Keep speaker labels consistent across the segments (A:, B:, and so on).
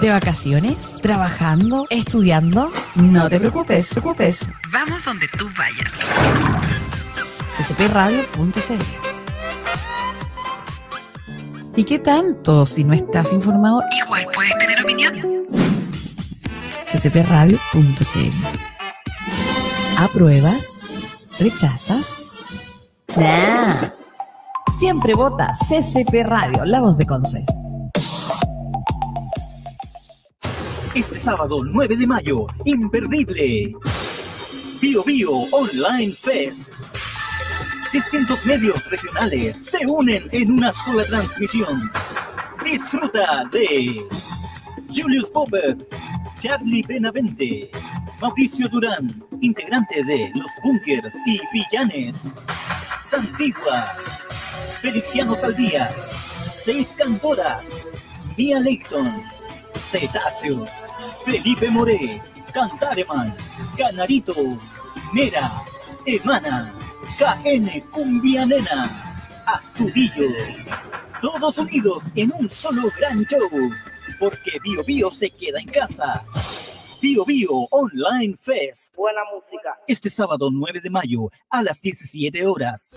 A: ¿De vacaciones? ¿Trabajando? ¿Estudiando? No te preocupes, preocupes.
B: Vamos donde tú vayas.
A: ccpradio.cl ¿Y qué tanto si no estás informado?
B: Igual puedes tener opinión.
A: ccpradio.cl ¿Apruebas? ¿Rechazas? Nah. Siempre vota CCP Radio, la voz de Conce.
C: Este sábado 9 de mayo, imperdible. Bio Bio Online Fest. Distintos medios regionales se unen en una sola transmisión. Disfruta de Julius Popper, Charlie Benavente, Mauricio Durán, integrante de Los Bunkers y Villanes, Santigua, Feliciano Saldías, Seis Cantoras, Mia Leighton, Cetáceos, Felipe Moré, Cantareman, Canarito, Mera, Emana, KN Cumbia Nena, Astudillo. Todos unidos en un solo gran show, porque Bio Bio se queda en casa. Bio Bio Online Fest.
D: Buena música.
C: Este sábado 9 de mayo a las 17 horas.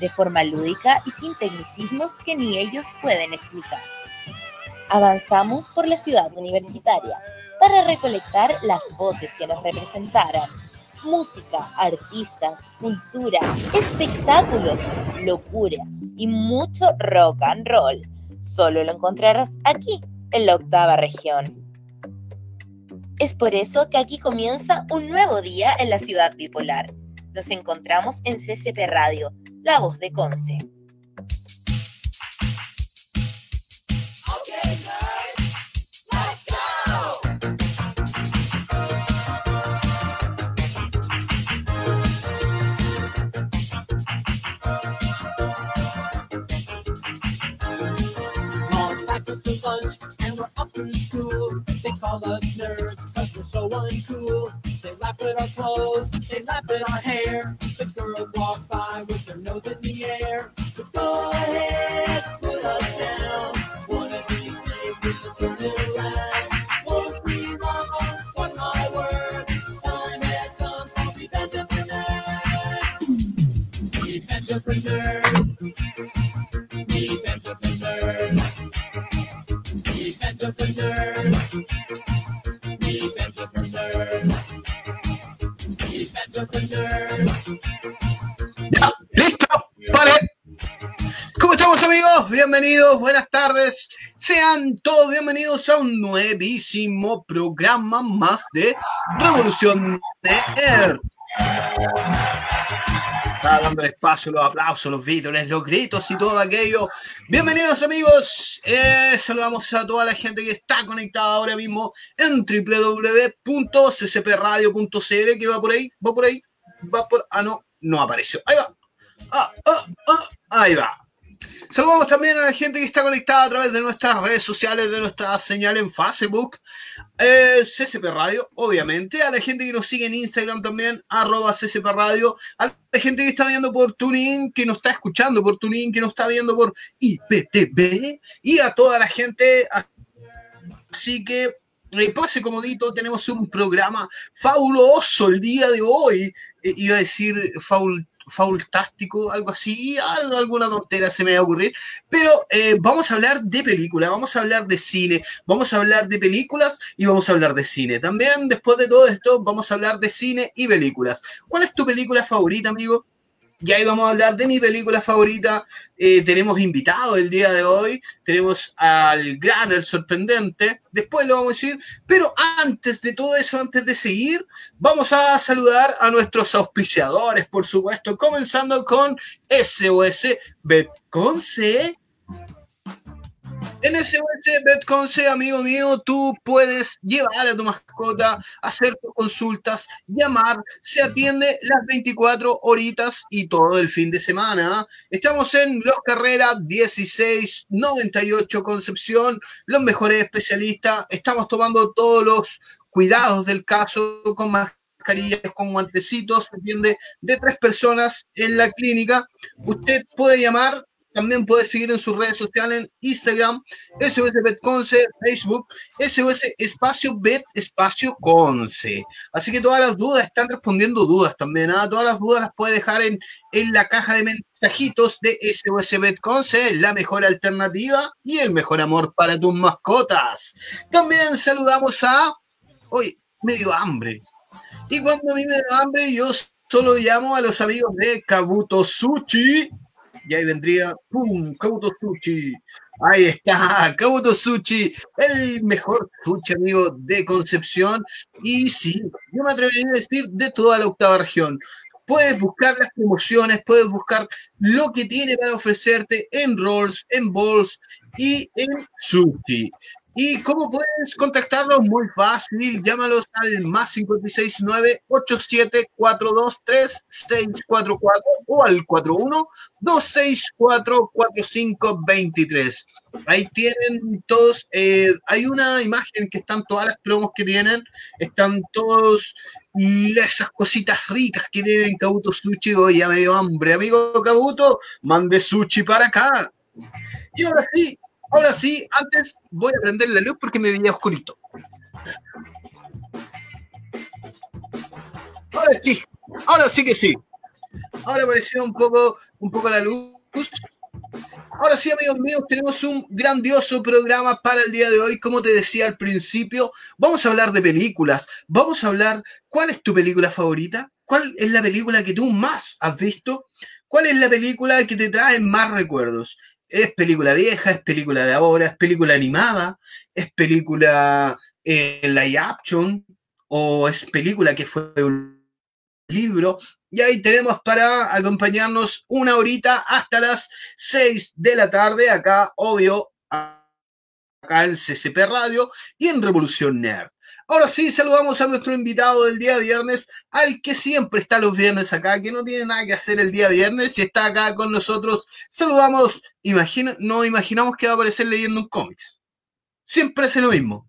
E: de forma lúdica y sin tecnicismos que ni ellos pueden explicar. Avanzamos por la ciudad universitaria para recolectar las voces que nos representaran. Música, artistas, cultura, espectáculos, locura y mucho rock and roll. Solo lo encontrarás aquí, en la octava región. Es por eso que aquí comienza un nuevo día en la ciudad bipolar. Nos encontramos en CCP Radio, la voz de Conce.
F: Buenas tardes. Sean todos bienvenidos a un nuevísimo programa más de Revolución Nerd. Está dando espacio, los aplausos, los vítores, los gritos y todo aquello. Bienvenidos amigos. Eh, saludamos a toda la gente que está conectada ahora mismo en www.ccpradio.cl que va por ahí, va por ahí, va por... Ah, no, no apareció. Ahí va. Ah, ah, ah, ahí va. Saludamos también a la gente que está conectada a través de nuestras redes sociales, de nuestra señal en Facebook, eh, CCP Radio, obviamente, a la gente que nos sigue en Instagram también, arroba CCP Radio, a la gente que está viendo por TuneIn, que nos está escuchando por TuneIn, que nos está viendo por IPTV, y a toda la gente. Así que eh, pase comodito, tenemos un programa fabuloso el día de hoy. Eh, iba a decir faul, faultástico, algo así, algo, alguna tontera se me va a ocurrir. Pero eh, vamos a hablar de películas, vamos a hablar de cine, vamos a hablar de películas y vamos a hablar de cine. También, después de todo esto, vamos a hablar de cine y películas. ¿Cuál es tu película favorita, amigo? Y ahí vamos a hablar de mi película favorita. Eh, tenemos invitado el día de hoy. Tenemos al gran, el sorprendente. Después lo vamos a decir. Pero antes de todo eso, antes de seguir, vamos a saludar a nuestros auspiciadores, por supuesto. Comenzando con SOS Betconce. En SOS Betconce, amigo mío, tú puedes llevar a tu mascota, hacer tus consultas, llamar, se atiende las 24 horitas y todo el fin de semana. Estamos en Los Carreras 1698 Concepción, los mejores especialistas. Estamos tomando todos los cuidados del caso con mascarillas, con guantecitos, se atiende de tres personas en la clínica. Usted puede llamar también puedes seguir en sus redes sociales en Instagram, SOS Betconce, Facebook, SOS Espacio Bet Espacio Conce. Así que todas las dudas están respondiendo dudas también. ¿ah? Todas las dudas las puede dejar en, en la caja de mensajitos de SOS Betconce, la mejor alternativa y el mejor amor para tus mascotas. También saludamos a. Hoy, medio hambre. Y cuando a mí me da hambre, yo solo llamo a los amigos de Kabuto Sushi y ahí vendría, ¡pum! Kabuto Sushi. Ahí está, Kabuto Sushi, el mejor sushi amigo de Concepción. Y sí, yo me atrevería a decir de toda la octava región. Puedes buscar las promociones, puedes buscar lo que tiene para ofrecerte en rolls, en balls y en sushi. ¿Y cómo puedes contactarlos? Muy fácil, llámalos al más 569-87423644 o al 41-264-4523. Ahí tienen todos, eh, hay una imagen que están todas las promos que tienen, están todos esas cositas ricas que tienen Kabuto Sushi. Hoy ya medio hambre, amigo Kabuto, mande sushi para acá. Y ahora sí, Ahora sí, antes voy a prender la luz porque me veía oscurito. Ahora sí, ahora sí que sí. Ahora apareció un poco, un poco la luz. Ahora sí, amigos míos, tenemos un grandioso programa para el día de hoy. Como te decía al principio, vamos a hablar de películas. Vamos a hablar, ¿cuál es tu película favorita? ¿Cuál es la película que tú más has visto? ¿Cuál es la película que te trae más recuerdos? Es película vieja, es película de ahora, es película animada, es película eh, live action o es película que fue un libro. Y ahí tenemos para acompañarnos una horita hasta las 6 de la tarde, acá, obvio, acá en CCP Radio y en Revolución Nerd. Ahora sí, saludamos a nuestro invitado del día viernes, al que siempre está los viernes acá, que no tiene nada que hacer el día viernes y está acá con nosotros. Saludamos, imagina, no imaginamos que va a aparecer leyendo un cómics. Siempre hace lo mismo.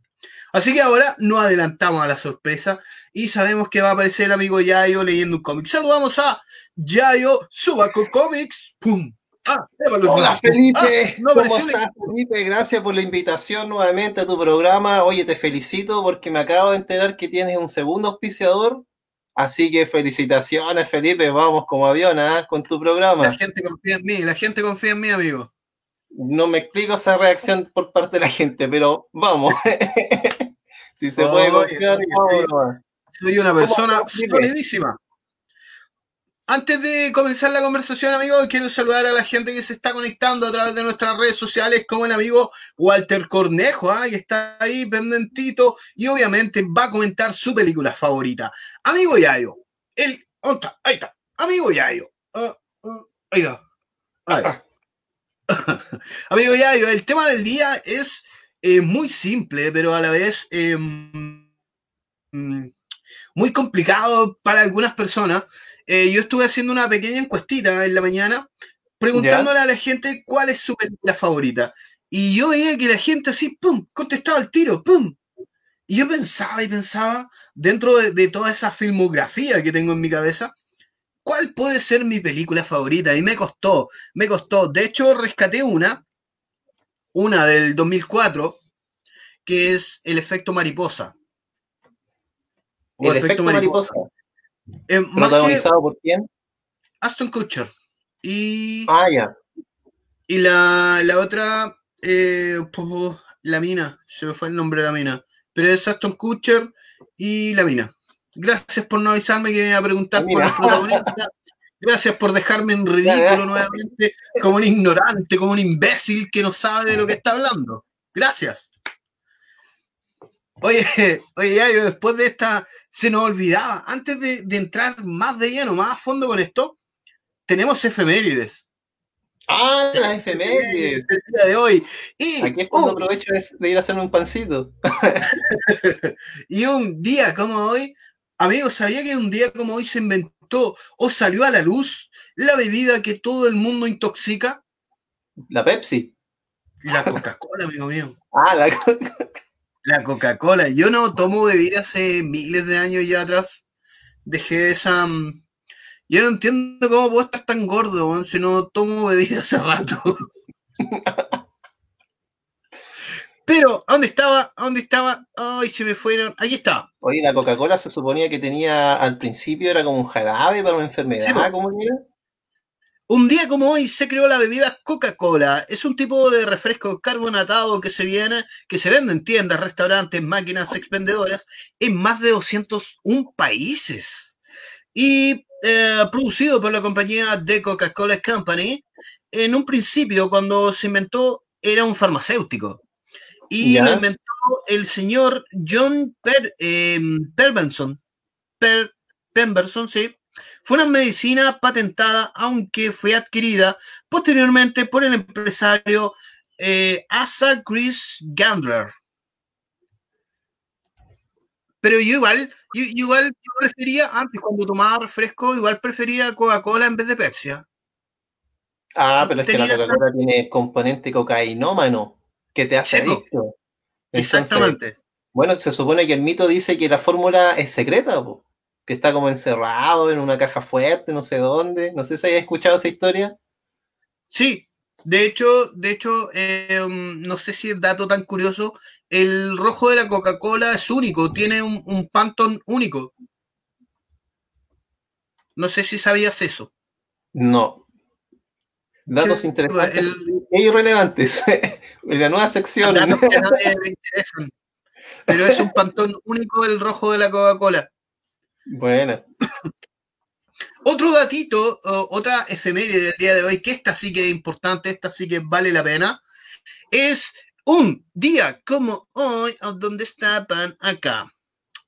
F: Así que ahora no adelantamos a la sorpresa y sabemos que va a aparecer el amigo Yayo leyendo un cómic. Saludamos a Yayo Subaco Comics. ¡Pum!
D: Ah, Hola Felipe, ah, ¿cómo estás Felipe? Gracias por la invitación nuevamente a tu programa. Oye, te felicito porque me acabo de enterar que tienes un segundo auspiciador. Así que felicitaciones Felipe, vamos como avión ¿ah? con tu programa.
F: La gente confía en mí, la gente confía en mí, amigo.
D: No me explico esa reacción por parte de la gente, pero vamos. si se puede confiar,
F: Soy una persona solidísima. Antes de comenzar la conversación, amigos, quiero saludar a la gente que se está conectando a través de nuestras redes sociales, como el amigo Walter Cornejo, ¿ah? que está ahí pendentito y obviamente va a comentar su película favorita. Amigo Yayo, el. Ahí está. Amigo Yayo. Uh, uh, ahí está. amigo Yayo, el tema del día es eh, muy simple, pero a la vez eh, mm, muy complicado para algunas personas. Eh, yo estuve haciendo una pequeña encuestita en la mañana preguntándole a la gente cuál es su película favorita. Y yo veía que la gente así, pum, contestaba al tiro, pum. Y yo pensaba y pensaba, dentro de, de, toda esa filmografía que tengo en mi cabeza, ¿cuál puede ser mi película favorita? Y me costó, me costó. De hecho, rescaté una, una del 2004, que es El efecto mariposa.
D: O el, efecto, mariposa. mariposa.
F: Eh,
D: ¿Protagonizado por quién?
F: Aston Kutcher. Y,
D: ah, ya.
F: Y la, la otra, eh, la mina, se me fue el nombre de la mina. Pero es Aston Kutcher y la mina. Gracias por no avisarme que me iba a preguntar por el protagonista. Gracias por dejarme en ridículo nuevamente, como un ignorante, como un imbécil que no sabe de lo que está hablando. Gracias. Oye, oye, ya, yo después de esta, se nos olvidaba, antes de, de, entrar más de lleno, más a fondo con esto, tenemos efemérides.
D: Ah, las efemérides.
F: El día de hoy. Y,
D: Aquí es cuando aprovecho de, ir a hacerme un pancito.
F: y un día como hoy, amigos, ¿sabía que un día como hoy se inventó o salió a la luz la bebida que todo el mundo intoxica?
D: La Pepsi.
F: La Coca-Cola, amigo mío.
D: Ah, la
F: La Coca-Cola. Yo no tomo bebida hace miles de años ya atrás. Dejé esa. mm, Yo no entiendo cómo puedo estar tan gordo si no tomo bebida hace rato. Pero, ¿a dónde estaba? ¿A dónde estaba? Ay, se me fueron. Aquí está.
D: Oye, la Coca-Cola se suponía que tenía al principio era como un jarabe para una enfermedad,
F: Sí.
D: ¿cómo era?
F: Un día como hoy se creó la bebida Coca-Cola. Es un tipo de refresco carbonatado que se viene, que se vende en tiendas, restaurantes, máquinas expendedoras en más de 201 países. Y eh, producido por la compañía de Coca-Cola Company. En un principio, cuando se inventó, era un farmacéutico. Y
D: Ya.
F: lo inventó el señor John Per, eh, Pemberson. Per- Pemberson, sí. Fue una medicina patentada, aunque fue adquirida posteriormente por el empresario eh, Asa Chris Gandler. Pero yo igual, yo, igual yo prefería, antes cuando tomaba refresco, igual prefería Coca-Cola en vez de Pepsi. ¿ah?
D: Ah, pero es que la Coca-Cola tiene componente cocainómano que te hace
F: po.
D: adicto. Entonces,
F: Exactamente.
D: Bueno, se supone que el mito dice que la fórmula es secreta, po, que está como encerrado en una caja fuerte, no sé dónde. No sé si hayas escuchado esa historia.
F: Sí, de hecho, de hecho, eh, um, no sé si es dato tan curioso, el rojo de la Coca-Cola es único, tiene un, un Pantone único. No sé si sabías eso.
D: No. Datos
F: Sí,
D: interesantes
F: el-
D: e irrelevantes. en la nueva sección.
F: Datos que a nadie le interesan. Pero es un Pantone único el rojo de la Coca-Cola.
D: Bueno.
F: Otro datito, otra efeméride del día de hoy, que esta sí que es importante, esta sí que vale la pena, es un día como hoy, ¿a ¿dónde estaban? Acá.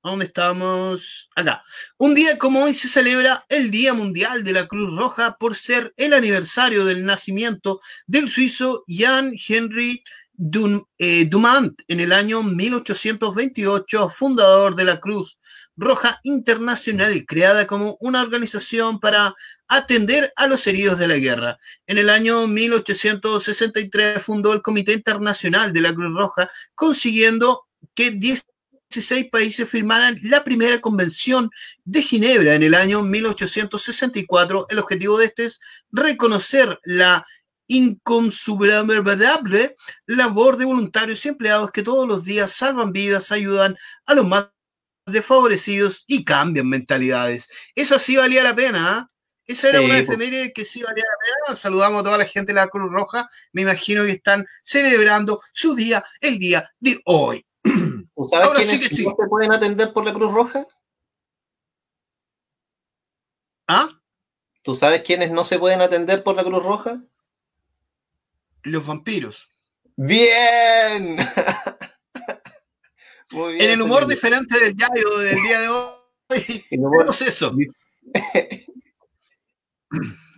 F: ¿A ¿Dónde estamos? Acá. Un día como hoy se celebra el Día Mundial de la Cruz Roja por ser el aniversario del nacimiento del suizo Jan Henry eh, Dumont en el año 1828, fundador de la Cruz Roja Internacional, creada como una organización para atender a los heridos de la guerra. En el año 1863 fundó el Comité Internacional de la Cruz Roja, consiguiendo que 16 países firmaran la primera convención de Ginebra en el año 1864. El objetivo de este es reconocer la inconsuperable labor de voluntarios y empleados que todos los días salvan vidas, ayudan a los más desfavorecidos y cambian mentalidades. Esa sí valía la pena, ¿ah? Esa era
D: Sí,
F: una efeméride que sí valía la pena. Saludamos a toda la gente de la Cruz Roja. Me imagino que están celebrando su día el día de hoy.
D: ¿Tú sabes
F: Ahora sí
D: quiénes
F: que sí.
D: se pueden atender por la Cruz Roja?
F: ¿Ah?
D: ¿Tú sabes quiénes no se pueden atender por la Cruz Roja?
F: Los vampiros.
D: ¡Bien! Muy bien.
F: En el humor diferente del Yayo del día de hoy, tenemos eso.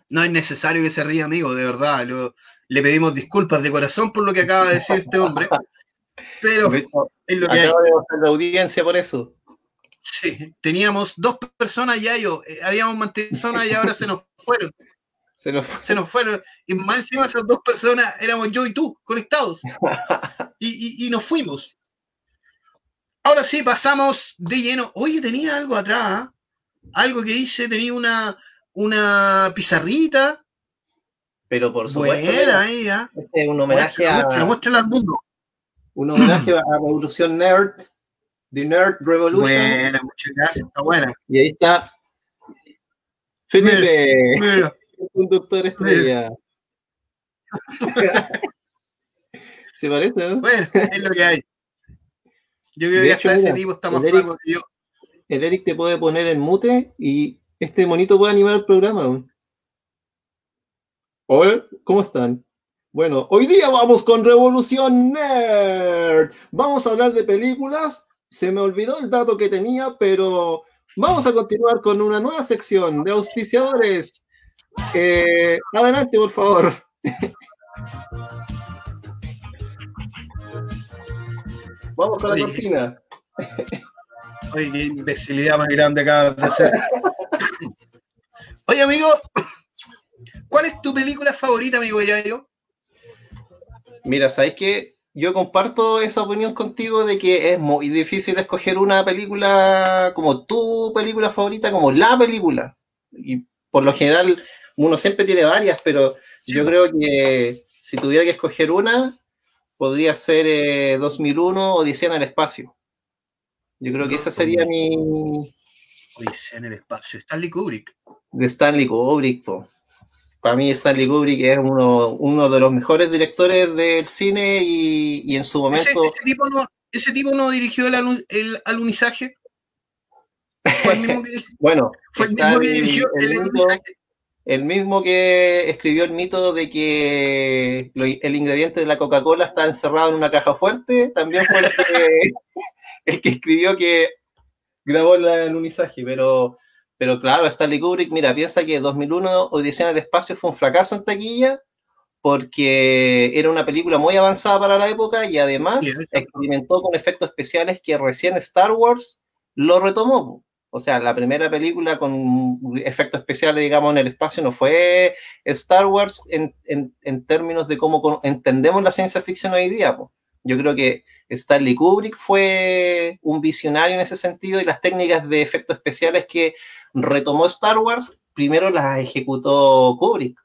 F: No es necesario que se ría, amigo, de verdad. lo- le pedimos disculpas de corazón por lo que acaba de decir este hombre. Pero es lo que hay.
D: La audiencia por eso.
F: Sí, teníamos dos personas ya, yo, eh, habíamos mantenido personas y ahora se nos fueron,
D: Se nos fue.
F: se nos fueron. Y más encima esas dos personas éramos yo y tú, conectados. Y, y- y nos fuimos. Ahora sí, pasamos de lleno. Oye, tenía algo atrás, ¿ah? algo que hice, tenía una, una pizarrita.
D: Pero por supuesto,
F: Buena, ahí, ¿ah?
D: este es un homenaje a,
F: muéstrala al mundo.
D: un homenaje a Revolución Nerd, The Nerd Revolution.
F: Buena, muchas gracias, está buena.
D: Y ahí está Felipe,
F: Mira,
D: un doctor estrella. ¿Se parece, no?
F: bueno, es lo que hay. Yo creo
D: De
F: que
D: hecho,
F: hasta ese tipo está más
D: Eric-
F: flaco que yo.
D: El Eric te puede poner en mute y este monito puede animar el programa. Hola, ¿cómo están? Bueno, hoy día vamos con Revolución Nerd. Vamos a hablar de películas. Se me olvidó el dato que tenía, pero vamos a continuar con una nueva sección de auspiciadores. Eh, adelante, por favor. Vamos con la cocina.
F: Oye, qué imbecilidad más grande acabas de hacer. Oye, amigo, ¿cuál es tu película favorita, amigo Yayo?
D: Mira, ¿sabes qué? Yo comparto esa opinión contigo de que es muy difícil escoger una película como tu película favorita, como la película. Y por lo general uno siempre tiene varias, pero yo creo que si tuviera que escoger una, podría ser eh, 2001 Odisea en el espacio. Yo creo que esa sería mi...
F: Odisea en el espacio. Stanley Kubrick.
D: De Stanley Kubrick, po. Para mí Stanley Kubrick es uno, uno de los mejores directores del cine y, y en su momento...
F: ¿Ese, ese, tipo no, ese, tipo no, dirigió el, alun, el alunizaje?
D: ¿Fue el mismo que, bueno,
F: fue el mismo que dirigió el, el alunizaje.
D: El mismo que escribió el mito de que lo, el ingrediente de la Coca-Cola está encerrado en una caja fuerte, también fue el que, el que escribió que grabó el alunizaje, pero, pero claro, Stanley Kubrick, mira, piensa que 2001 Odisea en el Espacio fue un fracaso en taquilla porque era una película muy avanzada para la época y además sí, experimentó con efectos especiales que recién Star Wars lo retomó. O sea, la primera película con efectos especiales, digamos, en el espacio no fue Star Wars en, en, en términos de cómo entendemos la ciencia ficción hoy día. Po. Yo creo que Stanley Kubrick fue un visionario en ese sentido y las técnicas de efectos especiales que retomó Star Wars, primero las ejecutó Kubrick.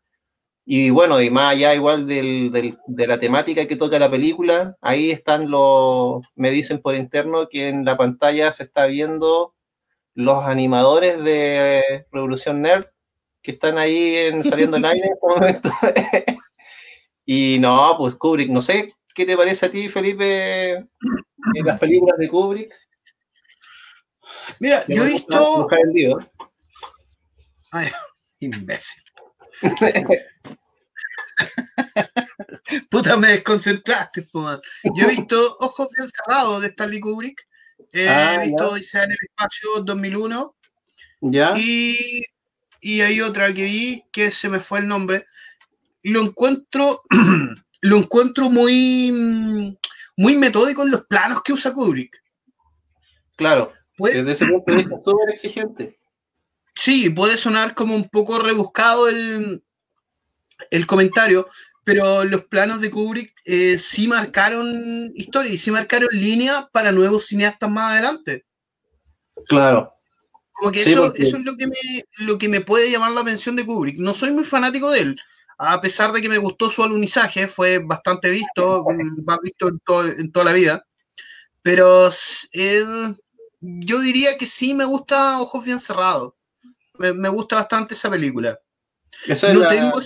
D: Y bueno, y más allá igual del, del, de la temática que toca la película, ahí están los, me dicen por interno que en la pantalla se está viendo los animadores de Revolución Nerd que están ahí en, saliendo al aire en este momento. y no, pues Kubrick, no sé qué te parece a ti, Felipe, en las películas de Kubrick.
F: Mira, yo he visto. Ay, imbécil. Puta, me desconcentraste, po, Yo he visto Ojos bien cerrados de Stanley Kubrick. Eh, ah, he visto Odisea en el espacio 2001.
D: ¿Ya?
F: Y, y hay otra que vi que se me fue el nombre. Lo encuentro, lo encuentro muy, muy metódico en los planos que usa Kubrick.
D: Claro. Desde ese punto de vista, súper exigente.
F: Sí, puede sonar como un poco rebuscado el, el comentario, pero los planos de Kubrick eh, sí marcaron historia y sí marcaron línea para nuevos cineastas más adelante.
D: Claro.
F: Como que sí, eso, porque... eso, es lo que, me, lo que me puede llamar la atención de Kubrick. No soy muy fanático de él, a pesar de que me gustó su alunizaje, fue bastante visto, más visto en, todo, en toda la vida. Pero eh, yo diría que sí me gusta Ojos Bien Cerrados. Me, me gusta bastante esa película.
D: Esa no la... tengo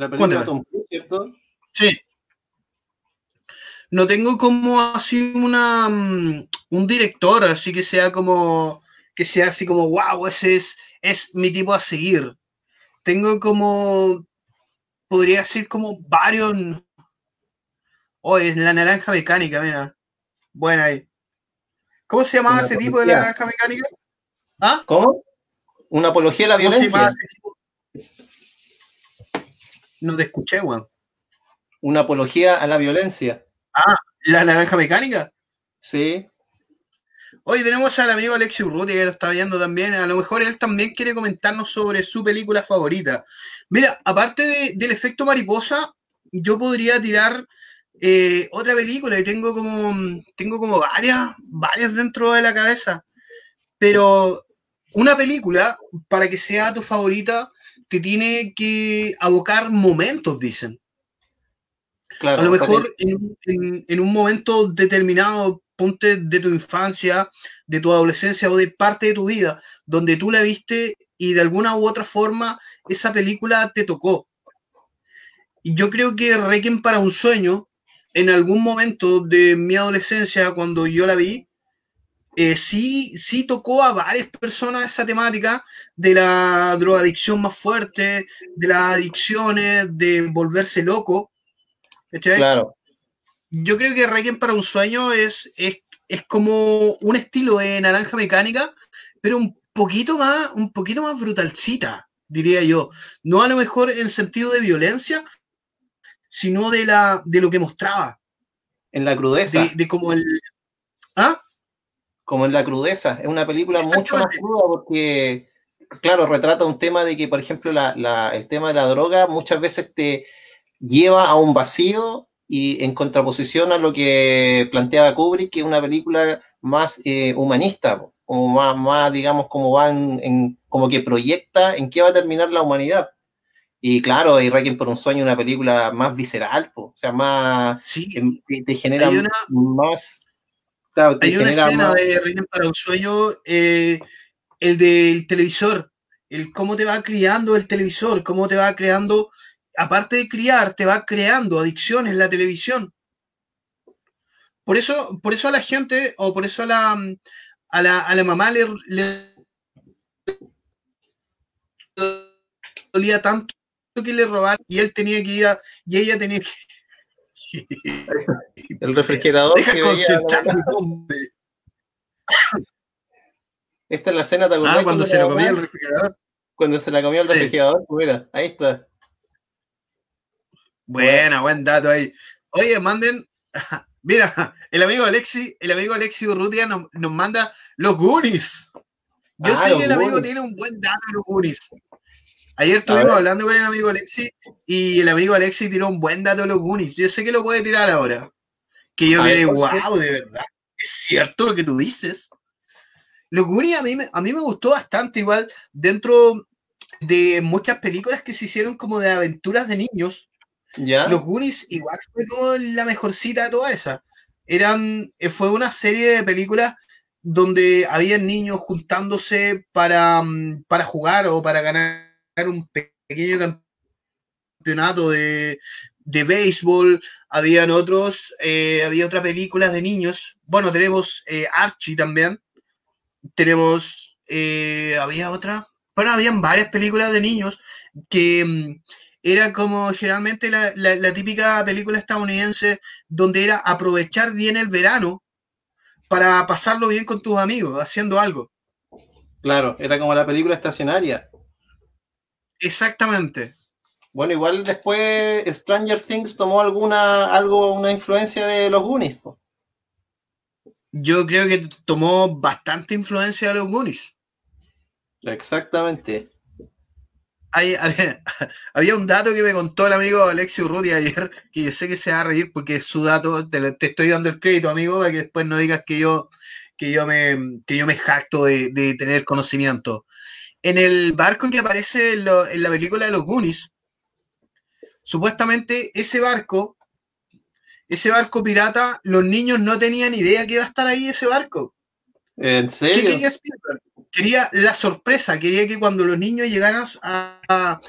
D: la película Tom Cruise, ¿cierto?
F: Sí. No tengo como así una um, un director, así que sea como que sea así como wow, ese es, es mi tipo a seguir. Tengo como podría ser como varios Oh, es la naranja mecánica, mira. Buena ahí. ¿Cómo se llamaba ese tipo de la naranja mecánica?
D: ¿Ah? ¿Cómo? Una apología a la violencia.
F: No te escuché, weón.
D: Una apología a la violencia.
F: Ah, ¿la naranja mecánica?
D: Sí.
F: Hoy tenemos al amigo Alexi Urruti que lo está viendo también. A lo mejor él también quiere comentarnos sobre su película favorita. Mira, aparte de, del efecto mariposa, yo podría tirar eh, otra película y tengo como, tengo como varias, varias dentro de la cabeza. Pero una película, para que sea tu favorita, te tiene que abocar momentos, dicen. Claro, a lo mejor en, en, en, un momento determinado, ponte de tu infancia, de tu adolescencia o de parte de tu vida, donde tú la viste y de alguna u otra forma esa película te tocó. Yo creo que Requiem para un sueño, en algún momento de mi adolescencia, cuando yo la vi, eh, sí, sí tocó a varias personas esa temática de la drogadicción más fuerte, de las adicciones, de volverse loco.
D: Claro.
F: Yo creo que Requiem para un sueño es, es, es como un estilo de naranja mecánica, pero un poquito más, un poquito más brutalcita. diría yo. No a lo mejor en sentido de violencia, sino de, la, de lo que mostraba.
D: En la crudeza.
F: De, como el... ¿Ah?
D: Como en la crudeza. Es una película mucho más cruda porque, claro, retrata un tema de que, por ejemplo, el tema de la droga muchas veces te lleva a un vacío y en contraposición a lo que planteaba Kubrick, que es una película más eh, humanista, como más, más, digamos, como va en, como que proyecta en qué va a terminar la humanidad. Y claro, y Requiem por un sueño, una película más visceral, o sea, más
F: sí.
D: Em, te, genera más.
F: Hay una escena de Requiem para un sueño, eh, el del televisor, el cómo te va criando el televisor, cómo te va creando aparte de criar, te va creando adicciones la televisión. Por eso, por eso a la gente, o por eso a la, a la, a la mamá le, dolía tanto que le robaron y él tenía que ir a, y ella tenía que
D: el refrigerador
F: Deja
D: esta es la escena ¿te
F: ah, cuando se la comía el refrigerador
D: cuando se la comió el refrigerador mira ahí está
F: Buena, buen dato ahí. Oye, manden. Mira, el amigo Alexi, el amigo Alexi Urrutia nos, manda los Goonies. Yo ah, sé que el amigo tiene un buen dato de los Goonies. Ayer estuvimos hablando con el amigo Alexi y el amigo Alexi tiró un buen dato de los Goonies. Yo sé que lo puede tirar ahora. Que yo quedé, wow, de verdad. Es cierto lo que tú dices. Los Goonies a mí, a mí me gustó bastante, igual, dentro de muchas películas que se hicieron como de aventuras de niños los Goonies igual fue como la mejor cita de toda esa. Eran, eh, fue una serie de películas donde había niños juntándose para, mm, para jugar o para ganar un pequeño campeonato de, de béisbol, habían otros, eh, había otras películas de niños. Bueno, tenemos eh, Archie también. Tenemos, había otra, bueno, habían varias películas de niños que mm, era como generalmente la, típica película estadounidense donde era aprovechar bien el verano para pasarlo bien con tus amigos, haciendo algo.
D: Claro, era como la película estacionaria.
F: Exactamente.
D: Bueno, igual después Stranger Things tomó alguna, algo, una influencia de los Goonies.
F: Yo creo que tomó bastante influencia de los Goonies.
D: Exactamente.
F: había, un dato que me contó el amigo Alexio Rudy ayer, que yo sé que se va a reír porque es su dato, te, estoy dando el crédito, amigo, para que después no digas que yo, que yo, me, que yo me jacto de, tener conocimiento. En el barco que aparece en, la película de los Goonies, supuestamente ese barco, ese barco pirata, los niños no tenían idea que iba a estar ahí ese barco.
D: ¿En serio?
F: ¿Qué quería Spielberg? quería la sorpresa, quería que cuando los niños llegaran a,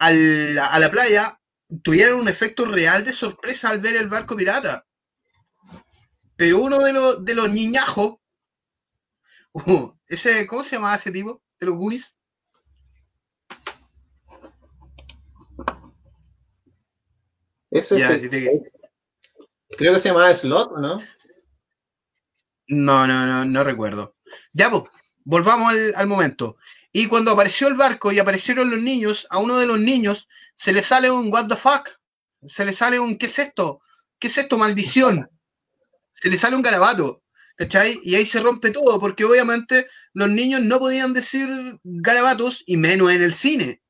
F: la, playa tuvieran un efecto real de sorpresa al ver el barco pirata. Pero uno de los, de los niñajos, uh, ese, ¿cómo se llamaba ese tipo? De los Goonies.
D: Ese Creo que se llamaba Slot, ¿no?
F: No, no, no, no recuerdo. Ya, pues, volvamos al, momento. Y cuando apareció el barco y aparecieron los niños, a uno de los niños se le sale un what the fuck, se le sale un ¿qué es esto? ¿Qué es esto? Maldición. Se le sale un garabato. ¿Cachai? Y ahí se rompe todo, porque obviamente los niños no podían decir garabatos y menos en el cine.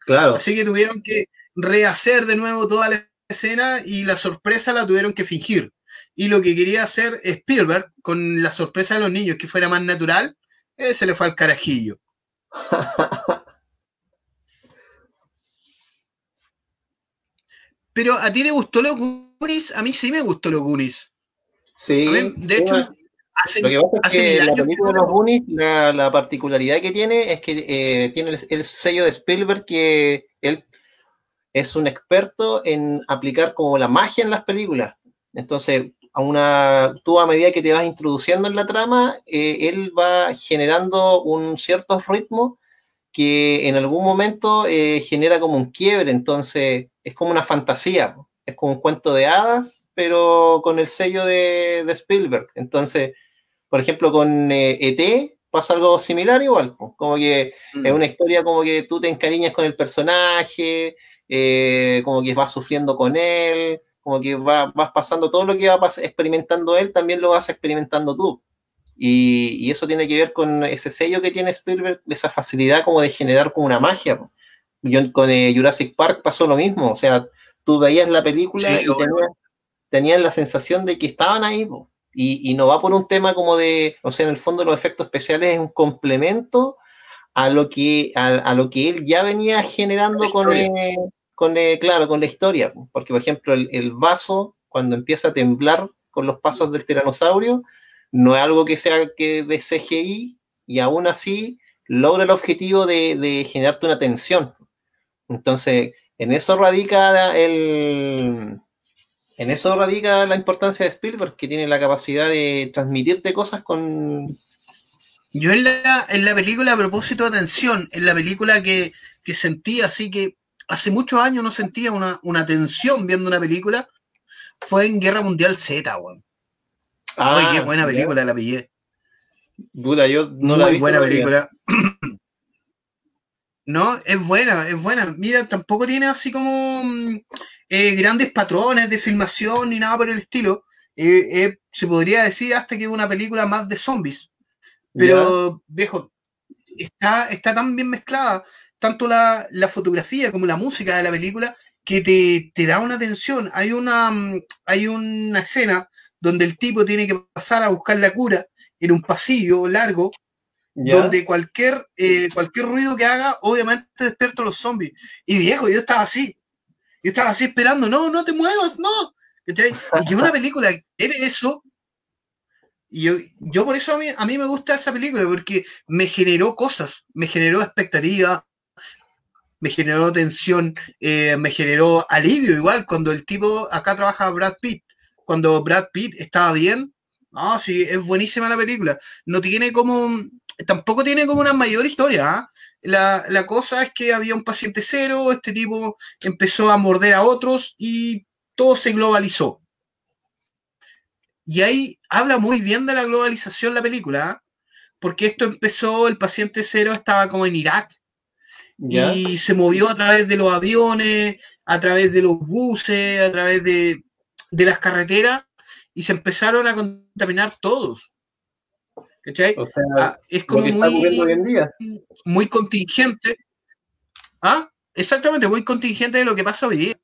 D: Claro.
F: Así que tuvieron que rehacer de nuevo toda la escena y la sorpresa la tuvieron que fingir. Y lo que quería hacer Spielberg con la sorpresa de los niños, que fuera más natural, ese le fue al carajillo. Pero a ti te gustó los Goonies, a mí sí me gustó los Goonies.
D: Sí.
F: de hecho,
D: hace, lo que pasa es que la película de los Goonies, la, particularidad que tiene es que eh, tiene el, sello de Spielberg que él es un experto en aplicar como la magia en las películas. Entonces, a una, tú a medida que te vas introduciendo en la trama, eh, él va generando un cierto ritmo que en algún momento eh, genera como un quiebre, entonces es como una fantasía, es como un cuento de hadas, pero con el sello de, Spielberg. Entonces, por ejemplo, con ET, eh, e pasa algo similar igual, como que
F: Mm.
D: es una historia como que tú te encariñas con el personaje, eh, como que vas sufriendo con él, como que va- vas pasando todo lo que va experimentando él, también lo vas experimentando tú. Y, y eso tiene que ver con ese sello que tiene Spielberg, esa facilidad como de generar como una magia. Yo, con eh, Jurassic Park pasó lo mismo, o sea, tú veías la película
F: Sí,
D: y tenías, tenías la sensación de que estaban ahí, po. Y, y no va por un tema como de, o sea, en el fondo los efectos especiales es un complemento a lo que, a, a lo que él ya venía generando
F: La
D: con, eh, con eh, claro, con la historia. po. Porque, por ejemplo, el, el vaso, cuando empieza a temblar con los pasos del tiranosaurio, no es algo que sea que de CGI y aún así logra el objetivo de, de generarte una tensión. Entonces, en eso radica el, en eso radica la importancia de Spielberg, que tiene la capacidad de transmitirte cosas con...
F: Yo en la, en la película, a propósito de tensión, en la película que, que sentí así que hace muchos años no sentía una, una tensión viendo una película, fue en Guerra Mundial Z, weón. Ay, qué buena
D: Ah, ya.
F: película la pillé.
D: Puta, yo no
F: Muy
D: la visto
F: buena película. no, es buena, es buena. Mira, tampoco tiene así como mm, eh, grandes patrones de filmación ni nada por el estilo. Eh, eh, se podría decir hasta que es una película más de zombies. Pero, viejo, está, está tan bien mezclada, tanto la, la fotografía como la música de la película, que te, te da una tensión. Hay una, mm, hay una escena donde el tipo tiene que pasar a buscar la cura en un pasillo largo, donde cualquier, eh, cualquier ruido que haga, obviamente despierta a los zombies. Y viejo, yo estaba así. Yo estaba así esperando, no, no te muevas, no. Y que una película que tiene eso, y yo, yo por eso a mí, a mí me gusta esa película, porque me generó cosas, me generó expectativa, me generó tensión, eh, me generó alivio igual cuando el tipo, acá trabaja Brad Pitt, cuando Brad Pitt estaba bien, no, sí, es buenísima la película, no tiene como, tampoco tiene como una mayor historia, ¿ah? La, la cosa es que había un paciente cero, este tipo empezó a morder a otros y todo se globalizó. Y ahí habla muy bien de la globalización la película, ¿ah? porque esto empezó, el paciente cero estaba como en Irak
D: ¿Ya?
F: y se movió a través de los aviones, a través de los buses, a través de, de las carreteras y se empezaron a contaminar todos. ¿Cachai?
D: O sea,
F: Ah, es como
D: hoy
F: muy,
D: en día.
F: muy contingente. Ah, exactamente, muy contingente de lo que pasa hoy día.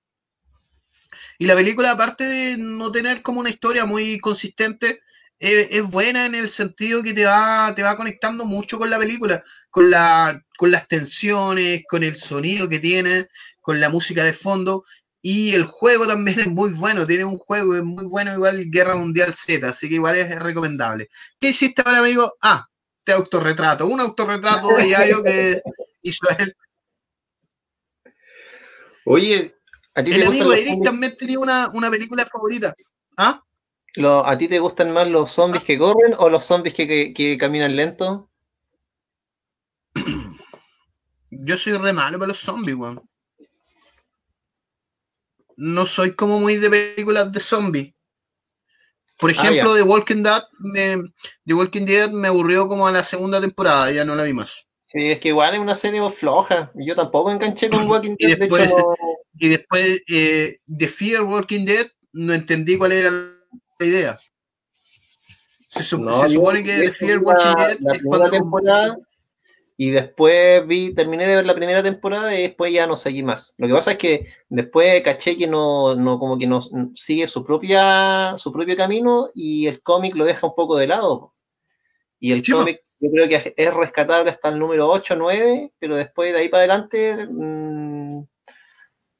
F: Y la película, aparte de no tener como una historia muy consistente, eh, es buena en el sentido que te va, te va conectando mucho con la película, con, la, con las tensiones, con el sonido que tiene, con la música de fondo. Y el juego también es muy bueno, tiene un juego es muy bueno, igual Guerra Mundial Z, así que igual es recomendable. ¿Qué hiciste ahora, amigo? Ah, te autorretrato, un autorretrato de Yayo que hizo él.
D: Oye, ¿a ti, te
F: El
D: gustan
F: amigo Eric
D: zombies-
F: también tenía una, una película favorita. ¿Ah?
D: lo- ¿a ti te gustan más los zombies que corren o los zombies que, que- que caminan lento?
F: Yo soy re malo para los zombies, weón. No soy como muy de películas de zombies. Por
D: Ah,
F: ejemplo, The Walking Dead, me, The Walking Dead me aburrió como a la segunda temporada, ya no la vi más.
D: Sí, es que igual es una serie floja. Yo tampoco enganché con Walking
F: Y
D: Dead, de
F: después-
D: hecho no-
F: Y después, eh, The Fear Walking Dead, no entendí cuál era la idea. Se,
D: No,
F: supone que The Fear Walking Dead
D: la
F: es cuando...
D: temporada y después vi, terminé de ver la primera temporada y después ya no seguí más. Lo que pasa es que después caché que no, no como que no sigue su propia, su propio camino y el cómic lo deja un poco de lado. Y el cómic yo creo que es rescatable hasta el número 8 9, pero después de ahí para adelante mm,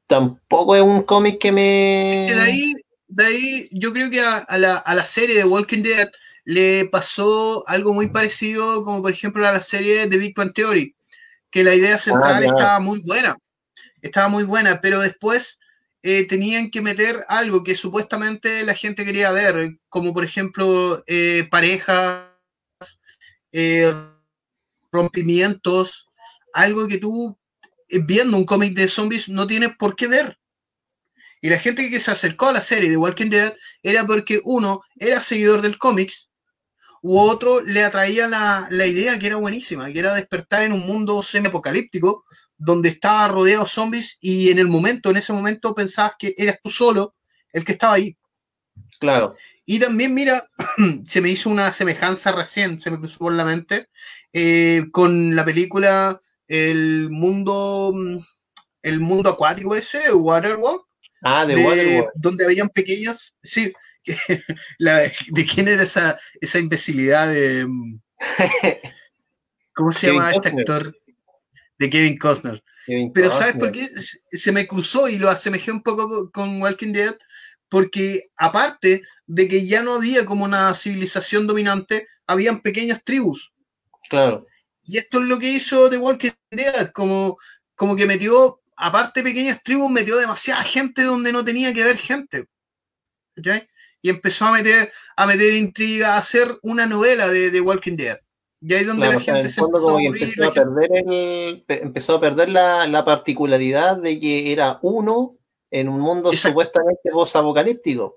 D: tampoco es un cómic que me...
F: de ahí, de ahí yo creo que a, a la, a la serie de Walking Dead le pasó algo muy parecido como por ejemplo a la serie de Big Bang Theory, que la idea central
D: ya.
F: estaba muy buena, estaba muy buena, pero después eh, tenían que meter algo que supuestamente la gente quería ver, como por ejemplo eh, parejas, eh, rompimientos, algo que tú eh, viendo un cómic de zombies no tienes por qué ver. Y la gente que se acercó a la serie de Walking Dead era porque uno era seguidor del cómics u otro le atraía la, la idea que era buenísima, que era despertar en un mundo semi-apocalíptico donde estaba rodeado de zombies y en el momento, en ese momento pensabas que eras tú solo el que estaba ahí.
D: Claro.
F: Y también, mira, se me hizo una semejanza recién, se me cruzó por la mente, eh, con la película El mundo, el mundo acuático ese, Waterworld.
D: Ah, de,
F: de
D: Waterworld.
F: Donde habían pequeños, sí, que la- ¿de quién era esa, esa imbecilidad de... ¿Cómo se
D: Kevin
F: llama este actor? De Kevin Costner.
D: Kevin
F: Pero ¿sabes por qué? Se me cruzó y lo asemejé un poco con Walking Dead, porque aparte de que ya no había como una civilización dominante, habían pequeñas tribus.
D: Claro.
F: Y esto es lo que hizo The Walking Dead, como, como que metió, aparte de pequeñas tribus, metió demasiada gente donde no tenía que haber gente. ¿cachai? Y empezó a meter, a meter intriga, a hacer una novela de The Walking Dead. Y ahí es donde
D: Claro,
F: la gente se empezó a
D: empezó
F: gente-
D: perder el, pe- empezó a perder la, la particularidad de que era uno en un mundo
F: Exacto.
D: supuestamente post-apocalíptico.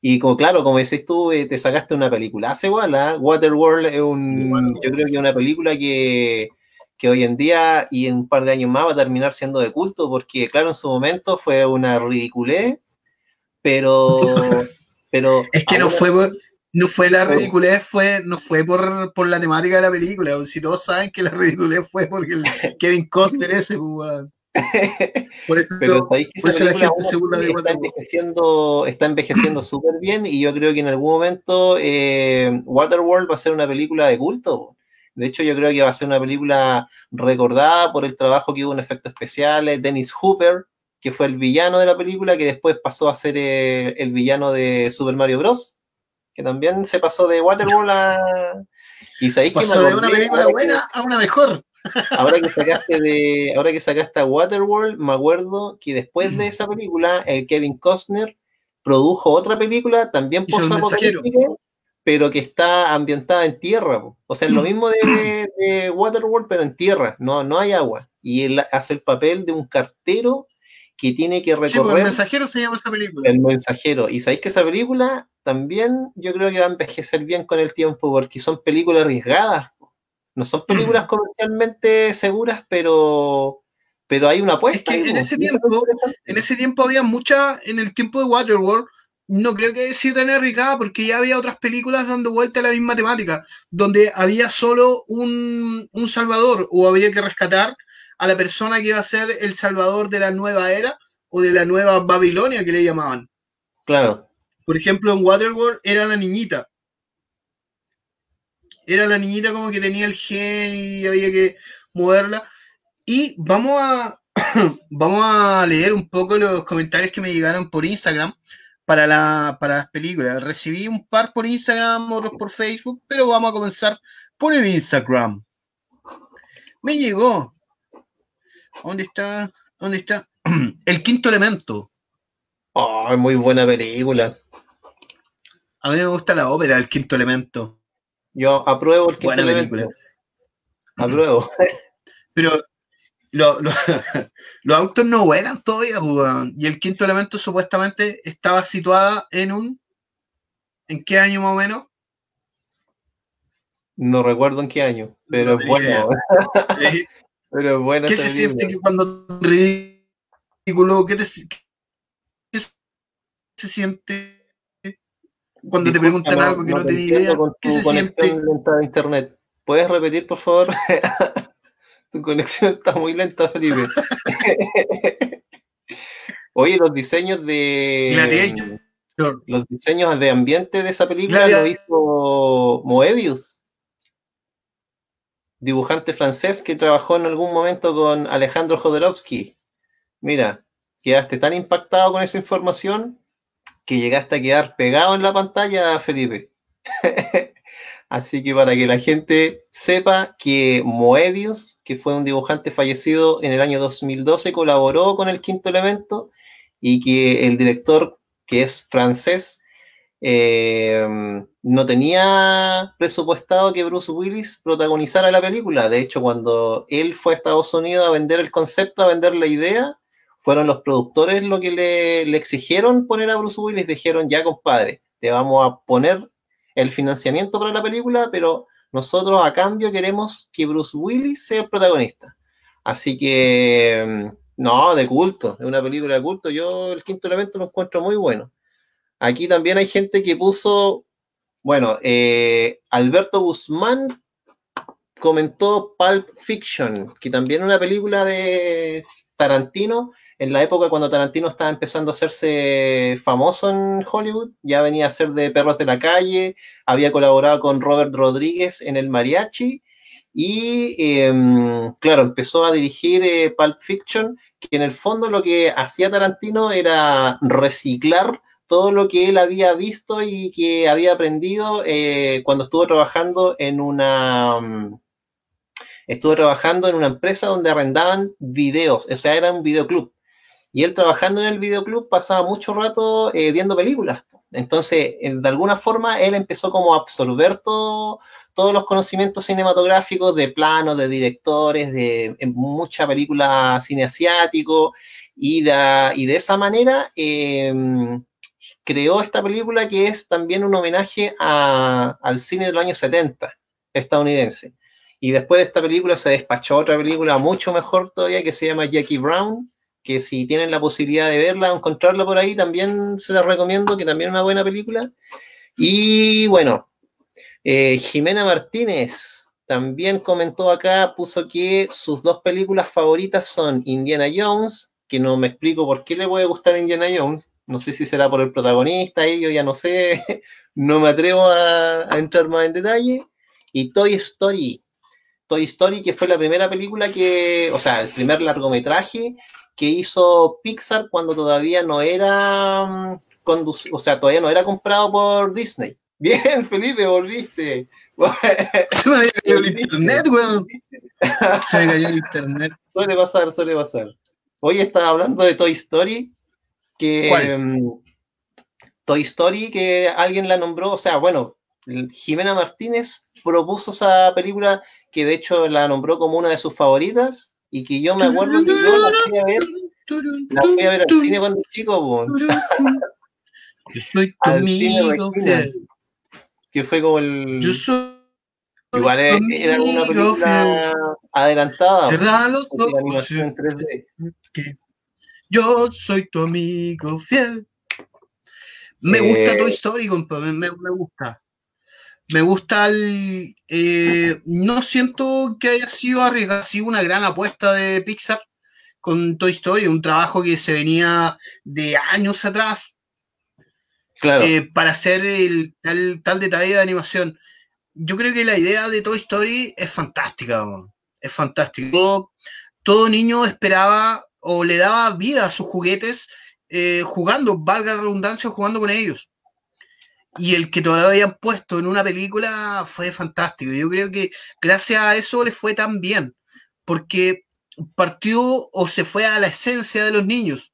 D: Y como, claro, como decís tú, eh, te sacaste una película. Hace igual, ¿ah? Waterworld es un, yo creo que es una película que, que hoy en día y en un par de años más va a terminar siendo de culto, porque claro, en su momento fue una ridiculez, pero, pero
F: Es que no
D: ahora-
F: fue por- no fue la ridiculez, fue, no fue por, por la temática de la película. Si todos saben que la ridiculez fue porque el Kevin Costner ese, pues. Por eso,
D: Pero sabéis que
F: por
D: esa
F: eso la gente
D: aún
F: se burla de
D: está
F: Waterworld.
D: envejeciendo, está envejeciendo súper bien y yo creo que en algún momento eh, Waterworld va a ser una película de culto. De hecho, yo creo que va a ser una película recordada por el trabajo que hubo en efectos especiales. Dennis Hooper, que fue el villano de la película, que después pasó a ser eh, el villano de Super Mario Bros., que también se pasó de Waterworld a... Y sabéis que
F: Pasó de una película buena a una mejor.
D: Ahora que sacaste de ahora que sacaste a Waterworld me acuerdo que después de esa película el Kevin Costner produjo otra película también
F: El Mensajero.
D: pero que está ambientada en tierra po. o sea es lo mismo de, de Waterworld pero en tierra no no hay agua y él hace el papel de un cartero que tiene que
F: Sí, pues, el
D: recorrer
F: mensajero se llama esa película.
D: el mensajero. Y sabéis que esa película también yo creo que va a envejecer bien con el tiempo porque son películas arriesgadas. No son películas comercialmente seguras, pero, pero hay una apuesta.
F: Es que en ese tiempo-. En ese tiempo había mucha, en el tiempo de Waterworld, no creo que sea tan arriesgada porque ya había otras películas dando vuelta a la misma temática, donde había solo un, un salvador o había que rescatar a la persona que iba a ser el salvador de la nueva era o de la nueva Babilonia que le llamaban.
D: Claro,
F: Por ejemplo, en Waterworld era la niñita. Era la niñita como que tenía el gen y había que moverla. Y vamos a, vamos a leer un poco los comentarios que me llegaron por Instagram para, la, para las películas. Recibí un par por Instagram, otros por Facebook, pero vamos a comenzar por el Instagram. Me llegó. ¿Dónde está? ¿Dónde está? El quinto elemento.
D: oh, muy buena película.
F: A mí me gusta la ópera, el quinto elemento.
D: Yo apruebo el quinto elemento. Apruebo.
F: Pero lo- lo- los autos no vuelan todavía, pues, weón. Y el quinto elemento supuestamente estaba situada en un. ¿En qué año más o menos?
D: No recuerdo en qué año, pero
F: No
D: es bueno. Pero es buena
F: ¿Qué se siente que cuando ridículo? ¿Qué, te, qué se siente cuando te preguntan algo que no,
D: te
F: tenía idea? ¿Qué se siente?
D: lenta de internet. ¿Puedes repetir, por favor? tu conexión está muy lenta, Felipe. Oye, los diseños de
F: Gladiator.
D: los diseños de ambiente de esa película
F: Gladiator.
D: lo hizo Moebius, dibujante francés que trabajó en algún momento con Alejandro Jodorowsky. Mira, quedaste tan impactado con esa información que llegaste a quedar pegado en la pantalla, Felipe. Así que para que la gente sepa que Moebius, que fue un dibujante fallecido en el año 2012, colaboró con el quinto elemento y que el director, que es francés, eh, no tenía presupuestado que Bruce Willis protagonizara la película. De hecho, cuando él fue a Estados Unidos a vender el concepto, a vender la idea, fueron los productores lo que le, exigieron poner a Bruce Willis. Dijeron, ya compadre, te vamos a poner el financiamiento para la película, pero nosotros a cambio queremos que Bruce Willis sea el protagonista. Así que, mm, no, de culto, es una película de culto. Yo el quinto elemento lo encuentro muy bueno. Aquí también hay gente que puso, bueno, eh, Alberto Guzmán comentó Pulp Fiction, que también es una película de Tarantino, en la época cuando Tarantino estaba empezando a hacerse famoso en Hollywood, ya venía a ser de Perros de la Calle, había colaborado con Robert Rodríguez en el mariachi y em, claro, empezó a dirigir eh, Pulp Fiction, que en el fondo lo que hacía Tarantino era reciclar todo lo que él había visto y que había aprendido eh, cuando estuvo trabajando en una mm, estuvo trabajando en una empresa donde arrendaban videos, o sea, era un videoclub. Y él trabajando en el videoclub pasaba mucho rato eh, viendo películas. Entonces, de alguna forma, él empezó como a absorber todo, todos los conocimientos cinematográficos de planos, de directores, de mucha película cine asiático, y de, esa manera em, creó esta película que es también un homenaje al cine de los años 70 estadounidense. Y después de esta película se despachó otra película mucho mejor todavía que se llama Jackie Brown, que si tienen la posibilidad de verla o encontrarla por ahí, también se la recomiendo, que también es una buena película. Y bueno, eh, Jimena Martínez también comentó acá, puso que sus dos películas favoritas son Indiana Jones, que no me explico por qué le puede gustar Indiana Jones, no sé si será por el protagonista, yo ya no sé, no me atrevo a, a entrar más en detalle, y Toy Story, Toy Story, que fue la primera película que, o sea, el primer largometraje que hizo Pixar cuando todavía no era, mm, o sea, todavía no era comprado por Disney. Bien, Felipe, volviste.
F: Se me cayó el internet, weón. Se me cayó el internet.
D: Suele pasar, suele pasar. Hoy estaba hablando de Toy Story, que mm, Toy Story, que alguien la nombró, o sea, bueno, Jimena Martínez propuso esa película que de hecho la nombró como una de sus favoritas y que yo me acuerdo que yo la fui a ver, la fui a ver al cine cuando chico,
F: Yo soy tu amigo
D: Que fue como el. Yo soy Igual era una película adelantada.
F: Cerrar los ojos. Yo soy tu amigo fiel. Me gusta eh, tu historia, compadre. Me, me gusta me gusta el. Eh, no siento que haya sido arriesgada, sido una gran apuesta de Pixar con Toy Story, un trabajo que se venía de años atrás.
D: Claro.
F: Eh, para hacer el tal, detalle de animación. Yo creo que la idea de Toy Story es fantástica, es fantástico. Todo, niño esperaba o le daba vida a sus juguetes eh, jugando, valga la redundancia, jugando con ellos y el que todavía habían puesto en una película fue fantástico. Yo creo que gracias a eso le fue tan bien, porque partió o se fue a la esencia de los niños.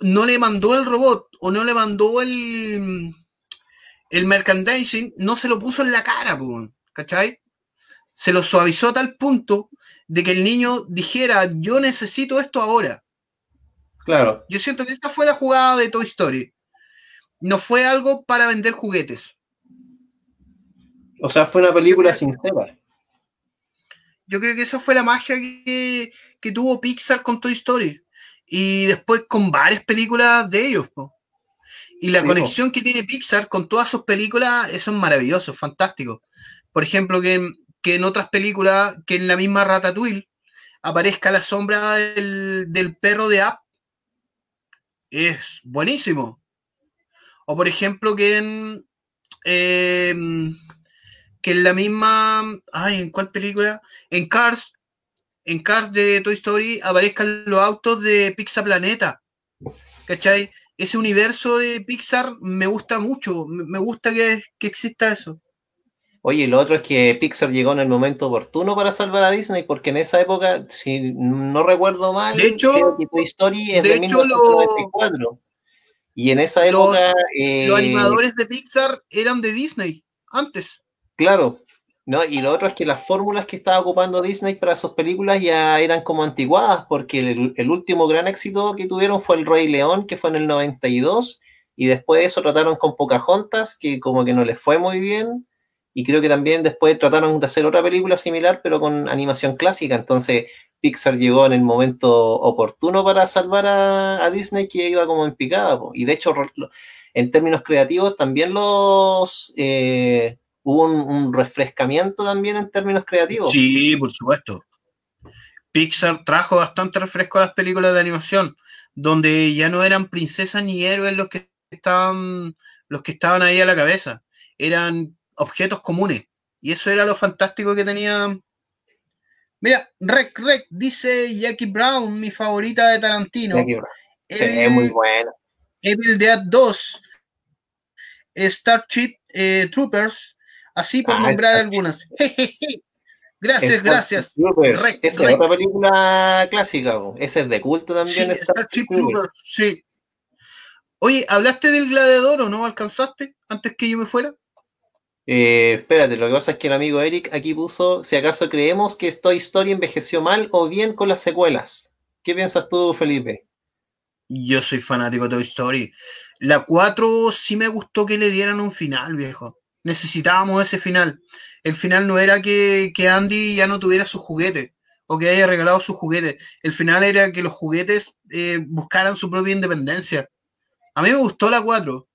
F: No le mandó el robot o no le mandó el, el merchandising, no se lo puso en la cara, ¿cachai? Se lo suavizó a tal punto de que el niño dijera, yo necesito esto ahora.
D: Claro.
F: Yo siento que esta fue la jugada de Toy Story no fue algo para vender juguetes.
D: O sea, fue una película sincera.
F: Yo creo que esa fue la magia que, tuvo Pixar con Toy Story. Y después con varias películas de ellos. Y la conexión que tiene Pixar con todas sus películas, eso es maravilloso, fantástico. Por ejemplo, que, que en otras películas, que en la misma Ratatouille, aparezca la sombra del, del perro de App. Es buenísimo. O por ejemplo que en, em, que en la misma, ay, ¿en cuál película? En Cars, en Cars de Toy Story aparezcan los autos de Pixar Planeta. ¿Cachai? Ese universo de Pixar me gusta mucho, me gusta que, exista eso.
D: Oye, lo otro es que Pixar llegó en el momento oportuno para salvar a Disney, porque en esa época, si no recuerdo mal,
F: de hecho,
D: Toy Story es de, hecho, 1994. Y en esa época.
F: Los, eh, animadores de Pixar eran de Disney antes.
D: Claro. ¿no? Y lo otro es que las fórmulas que estaba ocupando Disney para sus películas ya eran como antiguadas, porque el, último gran éxito que tuvieron fue El Rey León, que fue en el 92, y después de eso trataron con Pocahontas, que como que no les fue muy bien, y creo que también después trataron de hacer otra película similar, pero con animación clásica, entonces Pixar llegó en el momento oportuno para salvar a, Disney, que iba como en picada, y de hecho, en términos creativos, también los... Eh, hubo un, refrescamiento también en términos creativos.
F: Sí, por supuesto. Pixar trajo bastante refresco a las películas de animación, donde ya no eran princesas ni héroes los que estaban, los que estaban ahí a la cabeza, eran objetos comunes. Y eso era lo fantástico que tenía. Mira, Rec Rec dice Jackie Brown, mi favorita de Tarantino.
D: es muy buena.
F: Evil Dead 2, Starship eh, Troopers, así por ah, nombrar algunas. gracias, gracias.
D: Rec, es otra película clásica, ese es de culto también.
F: Starship Troopers, sí. Oye, ¿hablaste del gladiador o no alcanzaste antes que yo me fuera?
D: Eh, espérate, lo que pasa es que el amigo Eric aquí puso, si acaso creemos que Toy Story envejeció mal o bien con las secuelas. ¿Qué piensas tú, Felipe?
F: Yo soy fanático de Toy Story. La 4 sí me gustó que le dieran un final, viejo. Necesitábamos ese final. El final no era que, Andy ya no tuviera sus juguetes o que haya regalado sus juguetes. El final era que los juguetes eh, buscaran su propia independencia. A mí me gustó la 4.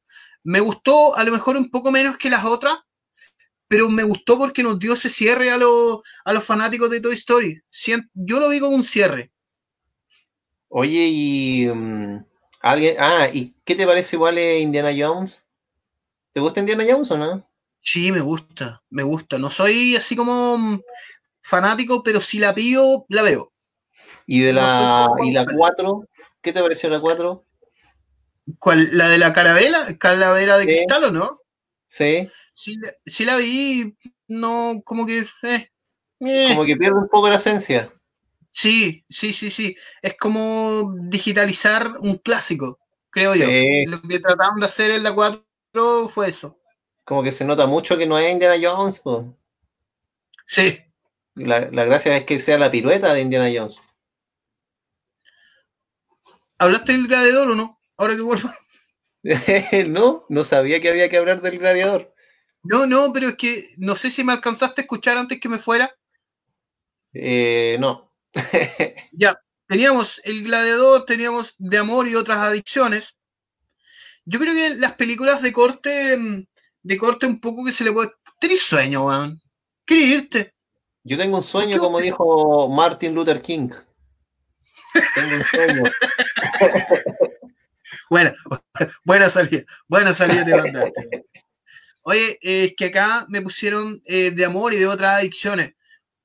F: Me gustó a lo mejor un poco menos que las otras, pero me gustó porque nos dio ese cierre a, los, a los fanáticos de Toy Story. Yo lo vi como un cierre.
D: Oye, y mm, alguien, ah, ¿y qué te parece igual Indiana Jones? ¿Te gusta Indiana Jones o no?
F: Sí, me gusta, me gusta. No soy así como mm, fanático, pero si la pillo, la veo.
D: ¿Y de la, ¿y la 4? ¿Qué te pareció la 4?
F: ¿Cuál? ¿La de la carabela? ¿Calavera de cristal o no?
D: Sí.
F: Sí, la vi, no, como que. Eh,
D: eh. Como que pierde un poco la esencia.
F: Sí, sí, sí, sí. Es como digitalizar un clásico, creo yo. Lo que trataron de hacer en la 4 fue eso.
D: Como que se nota mucho que no es Indiana Jones.
F: Sí.
D: La, la gracia es que sea la pirueta de Indiana Jones.
F: ¿Hablaste del gladiador o no? ahora que vuelvo.
D: no, no sabía que había que hablar del gladiador.
F: No, no, pero es que no sé si me alcanzaste a escuchar antes que me fuera.
D: Eh, no.
F: ya, teníamos el gladiador, teníamos de amor y otras adicciones. Yo creo que las películas de corte, de corte un poco que se le puede. Tenés sueño, weón. ¿Quieres irte?
D: Yo tengo un sueño, como dijo Martin Luther King. Tengo un sueño.
F: Bueno, buena salida, buena salida de banda. Oye, es que acá me pusieron eh, de amor y de otras adicciones.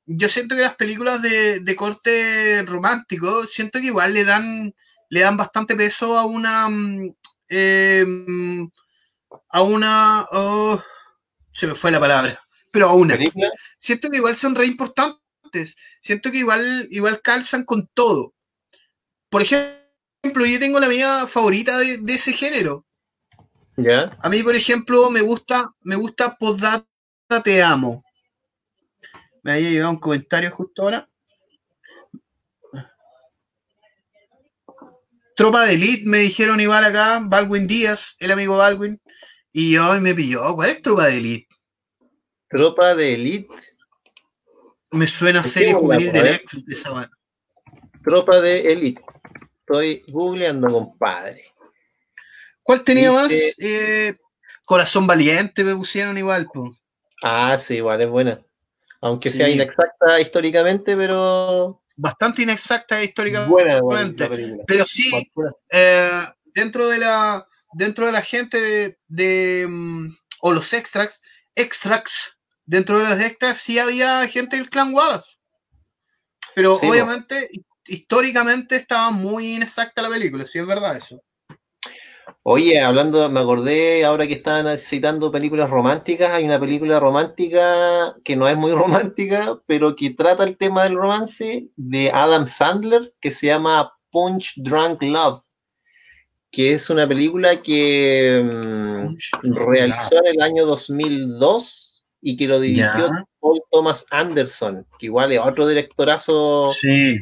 F: Yo siento que las películas de, corte romántico, siento que igual le dan, le dan bastante peso a una. Mm, em, a una. Oh, se me fue la palabra, pero a una. Siento que igual son re importantes. Siento que igual, igual calzan con todo. Por ejemplo, ejemplo, yo tengo la mía favorita de, ese género.
D: ¿Ya?
F: A mí, por ejemplo, me gusta, me gusta Postdata Te Amo. Me había llegado un comentario justo ahora. Tropa de Elite, me dijeron igual acá, Baldwin Díaz, el amigo Baldwin, y hoy me pilló. ¿Cuál es Tropa de Elite?
D: Tropa de Elite.
F: Me suena serie juvenil de Netflix esa
D: Tropa de Elite. Estoy googleando, compadre.
F: ¿Cuál tenía más? Eh, Corazón Valiente me pusieron igual,
D: Ah, sí, igual es buena. Aunque sea inexacta históricamente, pero.
F: Bastante inexacta históricamente. Buena, Pero sí, eh, dentro de la dentro de la gente de, mm, o los extracts, extracts, dentro de los extras sí había gente del clan Wallace. Pero obviamente, históricamente estaba muy inexacta la película, si es verdad eso.
D: Oye, hablando, me acordé ahora que estaban citando películas románticas, hay una película romántica que no es muy romántica, pero que trata el tema del romance de Adam Sandler, que se llama Punch Drunk Love, que es una película que mm, realizó en el año 2002 y que lo dirigió Paul Thomas Anderson, que igual es otro directorazo.
F: Sí.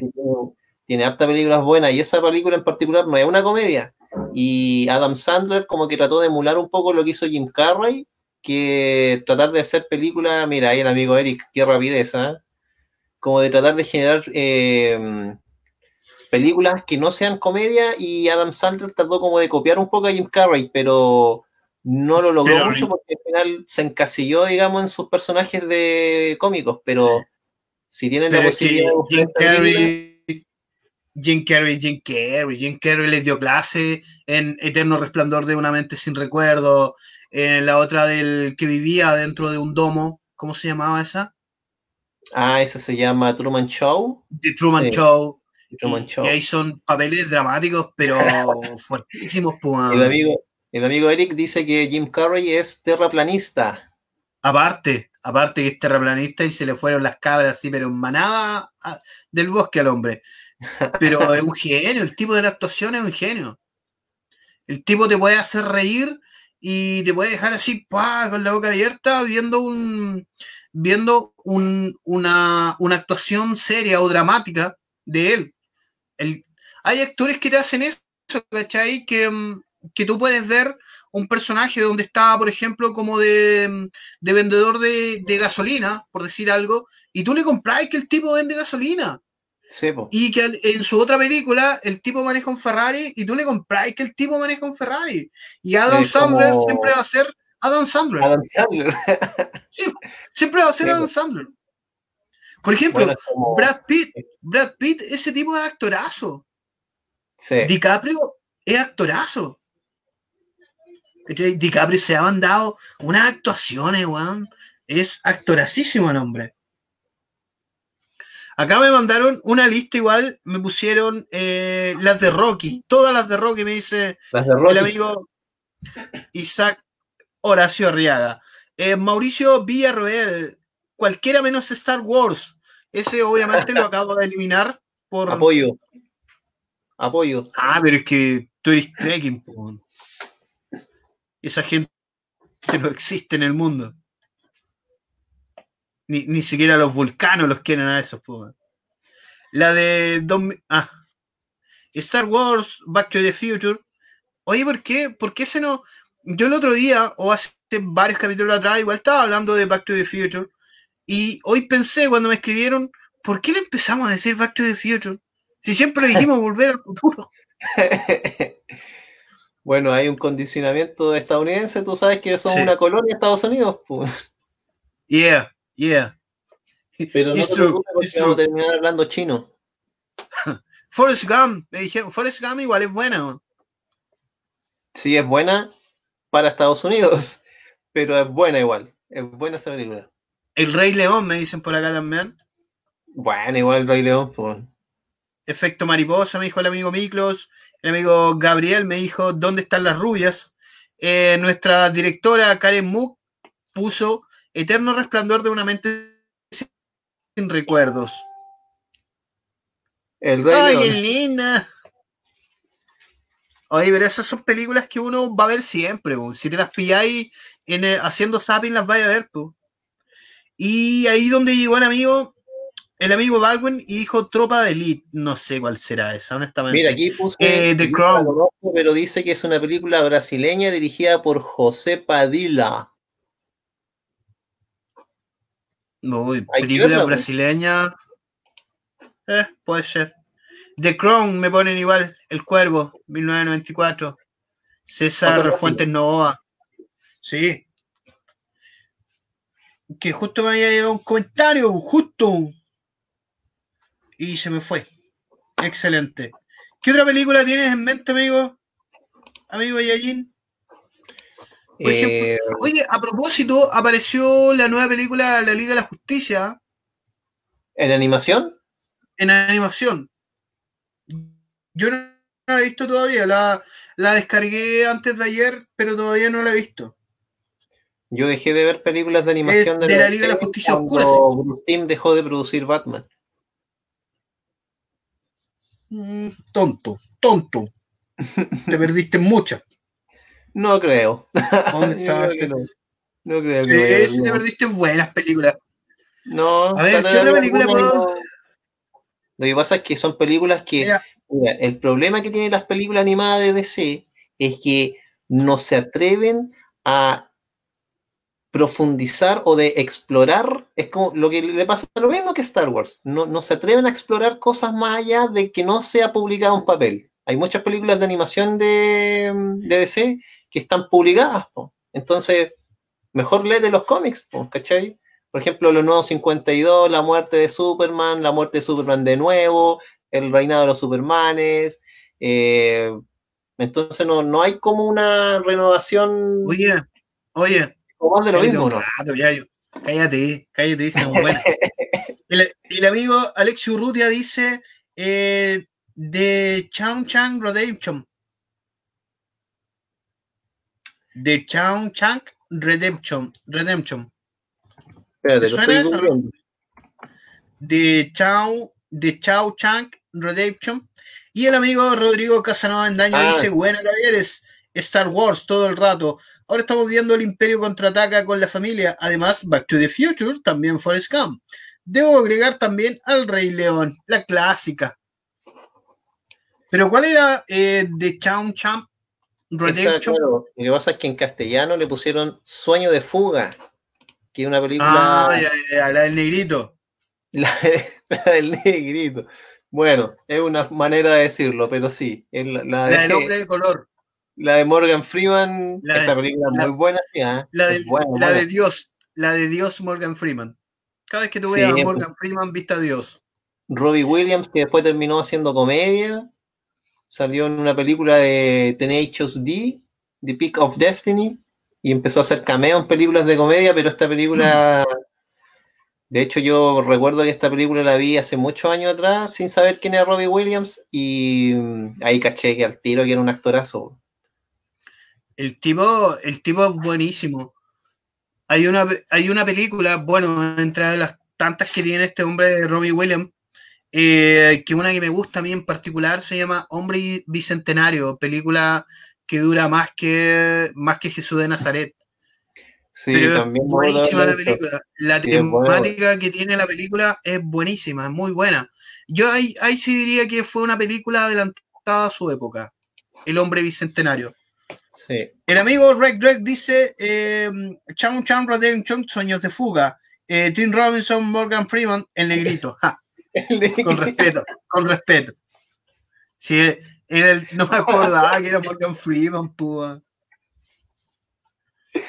D: Tiene harta películas buenas y esa película en particular no es una comedia, Y Adam Sandler como que trató de emular un poco lo que hizo Jim Carrey, que tratar de hacer películas, mira, ahí el amigo Eric, qué rapidez, ¿eh? como de tratar de generar eh, películas que no sean comedia y Adam Sandler trató como de copiar un poco a Jim Carrey, pero no lo logró mucho porque al final se encasilló, digamos, en sus personajes de cómicos, pero si tienen la
F: Pero que
D: posibilidad de
F: Jim Carrey, Jim Carrey, Jim Carrey, Jim Carrey les dio clase en Eterno Resplandor de una mente sin recuerdo, en la otra del que vivía dentro de un domo, ¿cómo se llamaba esa?
D: Ah, ese se llama Truman Show.
F: The Truman
D: Sí,
F: Show.
D: Truman
F: Y-
D: Show.
F: Y ahí son papeles dramáticos, pero fuertísimos, pues.
D: El amigo, el amigo Eric dice que Jim Carrey es terraplanista.
F: Aparte, aparte que es terraplanista y se le fueron las cabras así, pero en manada del bosque al hombre. Pero es un genio, el tipo de la actuación es un genio. El tipo te puede hacer reír y te puede dejar así, ¡pua! con la boca abierta, viendo un viendo un- una, una actuación seria o dramática de él. El- hay actores que te hacen eso, ¿cachai? Que, mm, que tú puedes ver un personaje donde está, por ejemplo, como de, mm, de vendedor de, de gasolina, por decir algo, y tú le compras que el tipo vende gasolina.
D: Sí.
F: Y que en su otra película el tipo maneja un Ferrari y tú le compras que el tipo maneja un Ferrari. Y Adam
D: como-
F: Sandler siempre va a ser Adam Sandler.
D: Adam Sandler.
F: Siempre va a ser
D: Sí,
F: Adam. Sandler. Por ejemplo,
D: Bueno, es como-
F: Brad Pitt. Brad Pitt, ese tipo es actorazo.
D: sí.
F: DiCaprio es actorazo. DiCaprio se ha mandado unas actuaciones, weón. Es actoracísimo el hombre. Acá me mandaron una lista igual, me pusieron eh, las de Rocky, todas las de Rocky, me dice el amigo Isaac Horacio Arriaga. Eh, Mauricio Villarroel, cualquiera menos Star Wars. Ese obviamente lo acabo de eliminar por...
D: Apoyo. Apoyo.
F: Ah, pero es que tú eres trekking, po. Esa gente no existe en el mundo. Ni, ni siquiera los vulcanos los quieren a esos, po. La de... ah. Star Wars, Back to the Future. Oye, ¿por qué? ¿Por qué se no...? Yo el otro día, o hace varios capítulos atrás, igual estaba hablando de Back to the Future. Y hoy pensé cuando me escribieron, ¿por qué le empezamos a decir Back to the Future? Si siempre le dijimos volver al futuro.
D: bueno, hay un condicionamiento estadounidense, tú sabes que son
F: Sí.
D: una colonia de Estados Unidos, pues.
F: Yeah, yeah.
D: pero no te preocupes porque vamos a terminar hablando chino.
F: Forrest Gump, me dijeron, Forrest Gump igual es buena.
D: Sí, es buena para Estados Unidos, pero es buena igual. Es buena esa película.
F: El Rey León, me dicen por acá también.
D: Bueno, igual el Rey León, pues.
F: Efecto mariposa, me dijo el amigo Miklos. El amigo Gabriel me dijo, ¿dónde están las rubias? Eh, nuestra directora Karen Mook puso Eterno resplandor de una mente sin recuerdos.
D: El Rey
F: ¡Ay, qué linda! Oye, pero esas son películas que uno va a ver siempre. po. Si te las pilláis en el- haciendo zapping, las vais a ver. po. Y ahí donde llegó el amigo, el amigo Baldwin, y dijo Tropa de Elite. No sé cuál será esa, honestamente.
D: Mira, aquí puse.
F: Eh, The Crown.
D: conozco, pero dice que es una película brasileña dirigida por José Padilla.
F: No, película
D: po.
F: brasileña. Eh, puede ser. The Crown me ponen igual. El Cuervo, 1994. César Fuentes Novoa. Sí. Que justo me había llegado un comentario, justo. Y se me fue. Excelente. ¿Qué otra película tienes en mente, amigo? Amigo Yayin. Por ejemplo,
D: Eh,
F: Oye, a propósito, apareció la nueva película La Liga de la Justicia
D: ¿En animación?
F: en animación. Yo no la he visto todavía, la, la descargué antes de ayer, pero todavía no la he visto.
D: Yo dejé de ver películas de animación
F: Es de la Liga de la Justicia Oscura,
D: Bruce Timm dejó de producir Batman.
F: Mm, tonto, tonto. Te perdiste muchas.
D: No creo.
F: ¿Dónde estabas?
D: que no. No creo que ver
F: sí te perdiste buenas películas.
D: No,
F: A ver, ¿qué otra película puedo-
D: Lo que pasa es que son películas que.
F: Mira,
D: Mira, el problema que tienen las películas animadas de DC es que no se atreven a profundizar o de explorar, es como lo que le pasa lo mismo que Star Wars, no, no se atreven a explorar cosas más allá de que no sea publicado un papel. Hay muchas películas de animación de, de DC que están publicadas, entonces mejor lee de los cómics, ¿cachai? Por ejemplo, los nuevos 52, la muerte de Superman, la muerte de Superman de nuevo, el reinado de los Supermanes, eh, entonces no, no hay como una renovación.
F: Oye, oye,
D: o más de lo
F: cállate
D: mismo,
F: rato, ya, yo- cállate, cállate, dice bueno. el, el amigo Alex Urrutia dice eh, de Chang Chang Redemption. De Chang Chang Redemption. Redemption.
D: Espérate,
F: ¿Te
D: lo
F: suena eso, de Chao, de Chao Chang Redemption. Y el amigo Rodrigo Casanova Endaño
D: Ah.
F: dice, buena caballeros, Star Wars todo el rato. Ahora estamos viendo el Imperio contraataca con la familia. Además, Back to the Future, también Forrest Gump. Debo agregar también al Rey León, la clásica. Pero ¿cuál era eh, de Chao Chang
D: Esa,
F: Redemption?
D: claro, lo que pasa es que en castellano le pusieron Sueño de Fuga, que es una película
F: Ah, ya, ya, la del negrito.
D: la, la del negrito. Bueno, es una manera de decirlo, pero sí, es la, la de,
F: La del hombre de color.
D: La de Morgan Freeman,
F: La de-
D: esa película es
F: la-
D: muy buena, sí, ¿ah?
F: La, de,
D: buena,
F: la
D: buena.
F: de Dios, la de Dios Morgan Freeman. Cada vez que tú
D: Sí,
F: veas a
D: pues.
F: Morgan Freeman, vista a Dios.
D: Robbie Williams, que después terminó haciendo comedia, salió en una película de Tenacious D, The Peak of Destiny, y empezó a hacer cameo en películas de comedia, pero esta película, de hecho yo recuerdo que esta película la vi hace muchos años atrás, sin saber quién era Robbie Williams, y mm, ahí caché que al tiro que era un actorazo.
F: El tipo, el tipo es buenísimo. Hay una, hay una película, bueno, entre las tantas que tiene este hombre, Robbie Williams, eh, que una que me gusta a mí en particular se llama Hombre Bicentenario, película que dura más que, más que Jesús de Nazaret.
D: Sí,
F: Pero es
D: también de
F: buenísima la película. La
D: Sí, es
F: temática que tiene la película es buenísima, es muy buena. Yo ahí, ahí sí diría que fue una película adelantada a su época. El hombre bicentenario.
D: Sí.
F: El amigo Rec Drake dice: eh, Chang Chang Redemption, Sueños de Fuga. Eh, Tim Robinson, Morgan Freeman, el negrito. Ja, con respeto, con respeto. Sí, era el- no me acordaba que era Morgan Freeman, púa.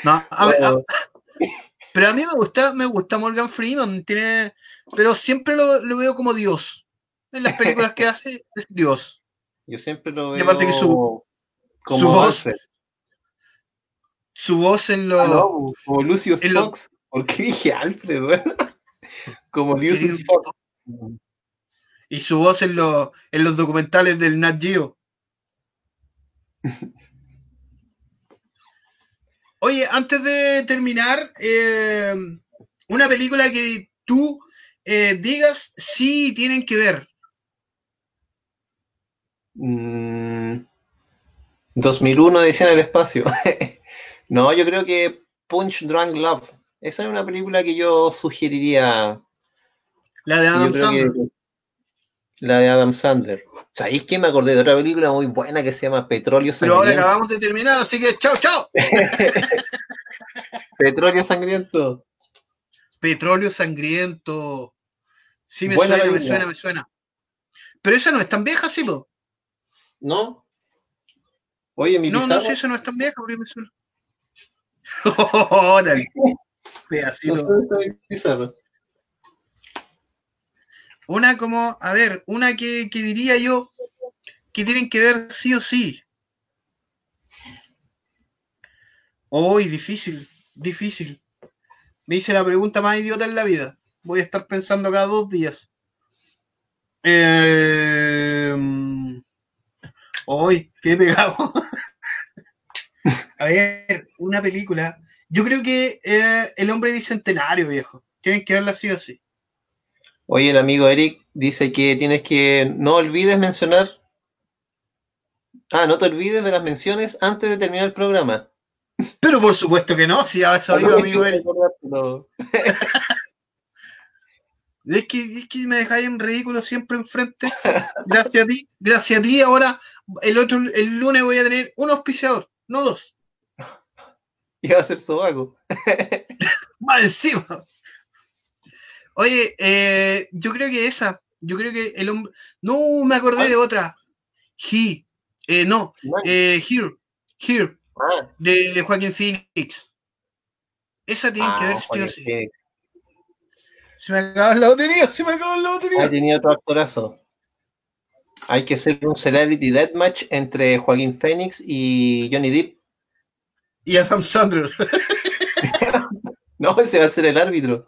F: No, a ver, a- pero a mí me gusta, me gusta Morgan Freeman, tiene, pero siempre lo, lo veo como Dios. En las películas que hace es Dios.
D: Yo siempre lo
F: Y
D: veo
F: aparte que su-
D: como
F: su voz,
D: Alfred.
F: Su voz en los
D: Ah, no, como Lucius
F: en lo-
D: Fox. ¿Por qué dije Alfred, weón? Como Lucius. Fox.
F: y su voz en los en los documentales del Nat Geo. Oye, antes de terminar, eh, una película que tú eh, digas sí tienen que ver.
D: Mm, 2001 decía en el espacio. no, yo creo que Punch Drunk Love. Esa es una película que yo sugeriría.
F: La de Adam Sandler.
D: que- la de Adam Sandler. ¿Sabéis que me acordé de otra película muy buena que se llama Petróleo
F: Pero ahora
D: Sangriento?
F: acabamos de terminar, así que chao, chao.
D: Petróleo Sangriento.
F: Petróleo sangriento. Sí, me
D: Buena
F: suena, me suena, me suena. Pero esa no es tan vieja, sí, po?
D: ¿No? Oye, mi
F: No, no,
D: Pizarro,
F: sí, esa no es tan vieja, porque me suena. Órale. Pedacito. Una como, a ver, una que, que diría yo que tienen que ver sí o sí. Hoy, difícil, difícil. Me hice la pregunta más idiota en la vida. Voy a estar pensando cada dos días. Eh, Hoy, qué pegado. A ver, una película. Yo creo que eh, El hombre bicentenario, viejo. Tienen que verla sí o sí.
D: Oye, el amigo Eric dice que tienes que no olvides mencionar. Ah, no te olvides de las menciones antes de terminar el programa.
F: Pero por supuesto que no, si a eso iba, amigo Eric.
D: No.
F: Es que, es que me dejáis en ridículo siempre enfrente. Gracias a ti, gracias a ti, ahora, el otro, el lunes voy a tener un auspiciador, no dos.
D: Y va a ser sobaco.
F: Más encima. Oye, eh, yo creo que esa, yo creo que el hombre. No, me acordé de otra. He. Eh, no, eh, Here. Here.
D: Ah,
F: De Joaquín Phoenix. Esa tiene que
D: ah,
F: ver sí o
D: Joaquín
F: sí.
D: Phoenix.
F: Se me acaba la lotería, se me acaba la
D: Ha
F: lotería.
D: tenido otro actorazo. Hay que hacer un Celebrity Deathmatch entre Joaquín Phoenix y Johnny Depp.
F: Y Adam Sandler.
D: No, ese va a ser el árbitro.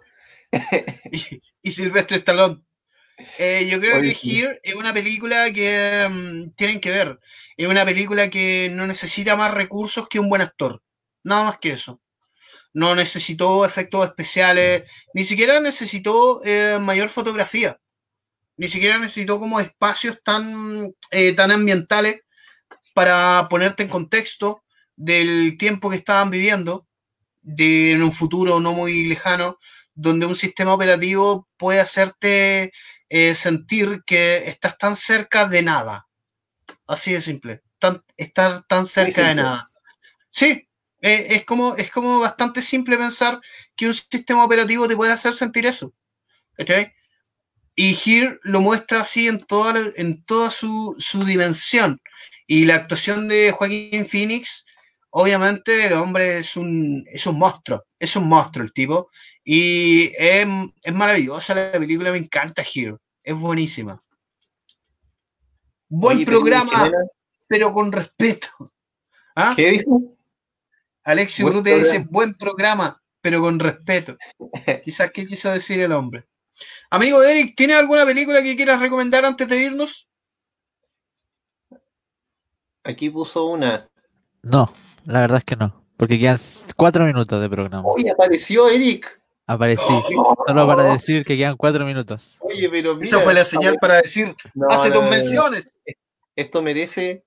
F: y, y Silvestre Stallone. Eh, yo creo
D: Oye,
F: que
D: sí.
F: Here es una película que mm, tienen que ver. Es una película que no necesita más recursos que un buen actor. Nada más que eso. No necesitó efectos especiales, ni siquiera necesitó eh, mayor fotografía. Ni siquiera necesitó como espacios tan, eh, tan ambientales para ponerte en contexto del tiempo que estaban viviendo, de en un futuro no muy lejano, donde un sistema operativo puede hacerte eh, sentir que estás tan cerca de nada. Así de simple. Tan, estar tan cerca de nada. Sí, eh, es, como, es como bastante simple pensar que un sistema operativo te puede hacer sentir eso. ¿Cachai? Y Here lo muestra así en toda, en toda su, su dimensión. Y la actuación de Joaquín Phoenix, obviamente el hombre es un, es un monstruo, es un monstruo el tipo. Y es, es maravillosa la película, me encanta Here, es buenísima. Buen
D: Oye,
F: programa, pero con respeto. ¿Ah?
D: ¿Qué dijo?
F: Alexi
D: Buen
F: Brute dice
D: programa.
F: buen programa, pero con respeto. Quizás qué quiso decir el hombre. Amigo Eric, ¿tienes alguna película que quieras recomendar antes de irnos?
D: Aquí puso una.
G: No, la verdad es que no. Porque quedan cuatro minutos de programa.
D: Oye, apareció Eric.
G: Aparecí. Solo para decir que quedan cuatro minutos.
D: Oye, pero mira,
F: Esa fue la señal para decir,
D: No,
F: hace
D: no, no.
F: menciones.
D: Esto merece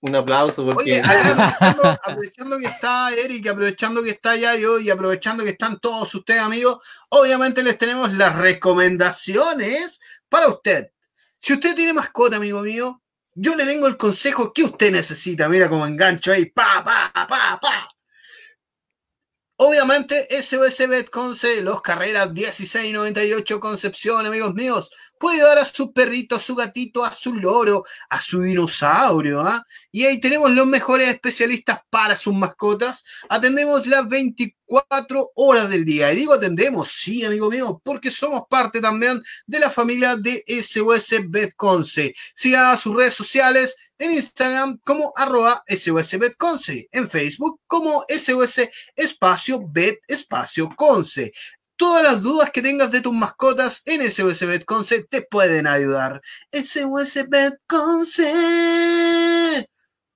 D: un aplauso porque
F: Oye, aprovechando, aprovechando que está Eric, aprovechando que está Yayo y aprovechando que están todos ustedes, amigos, obviamente les tenemos las recomendaciones para usted. Si usted tiene mascota, amigo mío, yo le tengo el consejo que usted necesita. Mira cómo engancho ahí, pa, pa, pa, pa. Obviamente, SOS Betconce, Los Carreras 1698 Concepción, amigos míos, puede dar a su perrito, a su gatito, a su loro, a su dinosaurio, ¿ah? Y ahí tenemos los mejores especialistas para sus mascotas. Atendemos las 24 horas del día. Y digo atendemos, sí, amigo mío, porque somos parte también de la familia de SOS Betconce. Siga sus redes sociales en Instagram como arroba SOS Betconce, en Facebook como SOS Espacio Bet Espacio Conce. Todas las dudas que tengas de tus mascotas en SOS Betconce te pueden ayudar. SOS Betconce.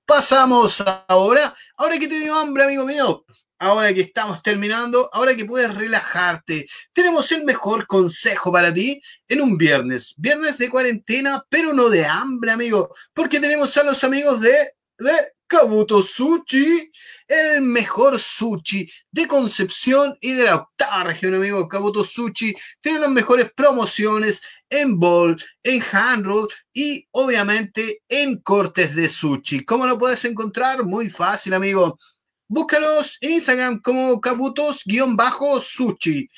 F: Pasamos ahora, ahora que te dio hambre, amigo mío, ahora que estamos terminando, ahora que puedes relajarte, tenemos el mejor consejo para ti en un viernes, viernes de cuarentena, pero no de hambre, amigo, porque tenemos a los amigos de, de Kabuto Sushi, el mejor sushi de Concepción y de la octava región, amigo. Kabuto Sushi tiene las mejores promociones en bowl, en hand roll y obviamente en cortes de sushi. ¿Cómo lo puedes encontrar? Muy fácil, amigo. Búscalos en Instagram como kabutos-sushi.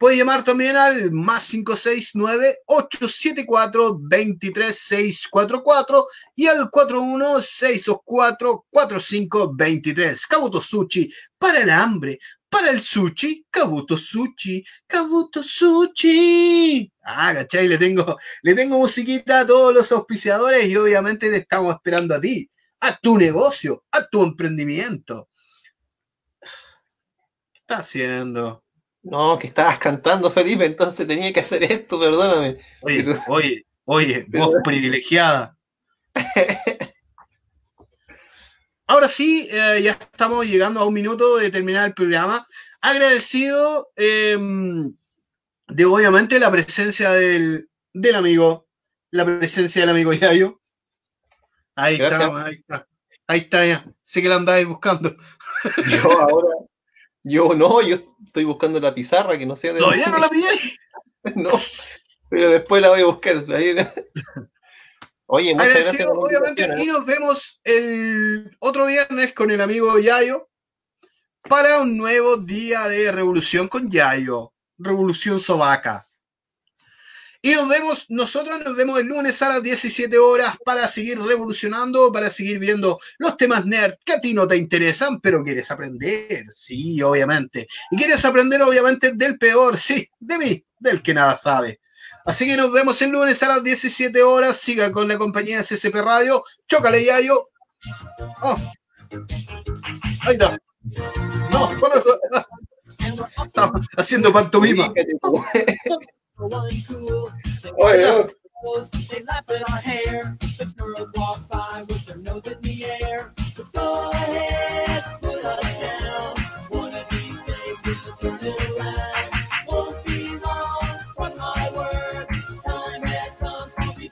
F: Puedes llamar también al más 569-874-23644 y al 41-624-4523. Kabuto Sushi para el hambre, para el sushi, Kabuto Sushi, Kabuto Sushi. Ah, ¿cachai? Le tengo, le tengo musiquita a todos los auspiciadores y obviamente te estamos esperando a ti, a tu negocio, a tu emprendimiento. ¿Qué estás haciendo?
D: No, que estabas cantando, Felipe, entonces tenía que hacer esto, perdóname.
F: Oye,
D: Pero-
F: oye, oye, voz privilegiada. Ahora sí, eh, ya estamos llegando a un minuto de terminar el programa. Agradecido eh, de obviamente la presencia del, del amigo, la presencia del amigo Yayo. Ahí
D: Gracias.
F: está, ahí está. Ahí está ya. Sé que la andáis buscando.
D: Yo ahora, yo no, yo estoy buscando la pizarra que no sé de
F: Todavía no la pillé.
D: No, pero después la voy a buscar. Oye, muchas
F: Agradecido,
D: gracias.
F: obviamente,
D: invitación,
F: y
D: ¿eh?
F: nos vemos el otro viernes con el amigo Yayo para un nuevo día de revolución con Yayo. Revolución Sobaca. Y nos vemos, nosotros nos vemos el lunes a las 17 horas para seguir revolucionando, para seguir viendo los temas nerd que a ti no te interesan, pero quieres aprender, sí, obviamente. Y quieres aprender, obviamente, del peor, sí, de mí, del que nada sabe. Así que nos vemos el lunes a las 17 horas. Siga con la compañía de CCP Radio. Chócale, Yayo. Oh. Ahí está. No, con eso. Estamos haciendo pantomima.
D: for
H: one cool. They
D: oh, yeah.
H: They laugh at our hair. The girls walk by with their nose in the air. So go ahead, put us down. One of these days, we will turn it around. Won't be long from my. Time has come, I'll be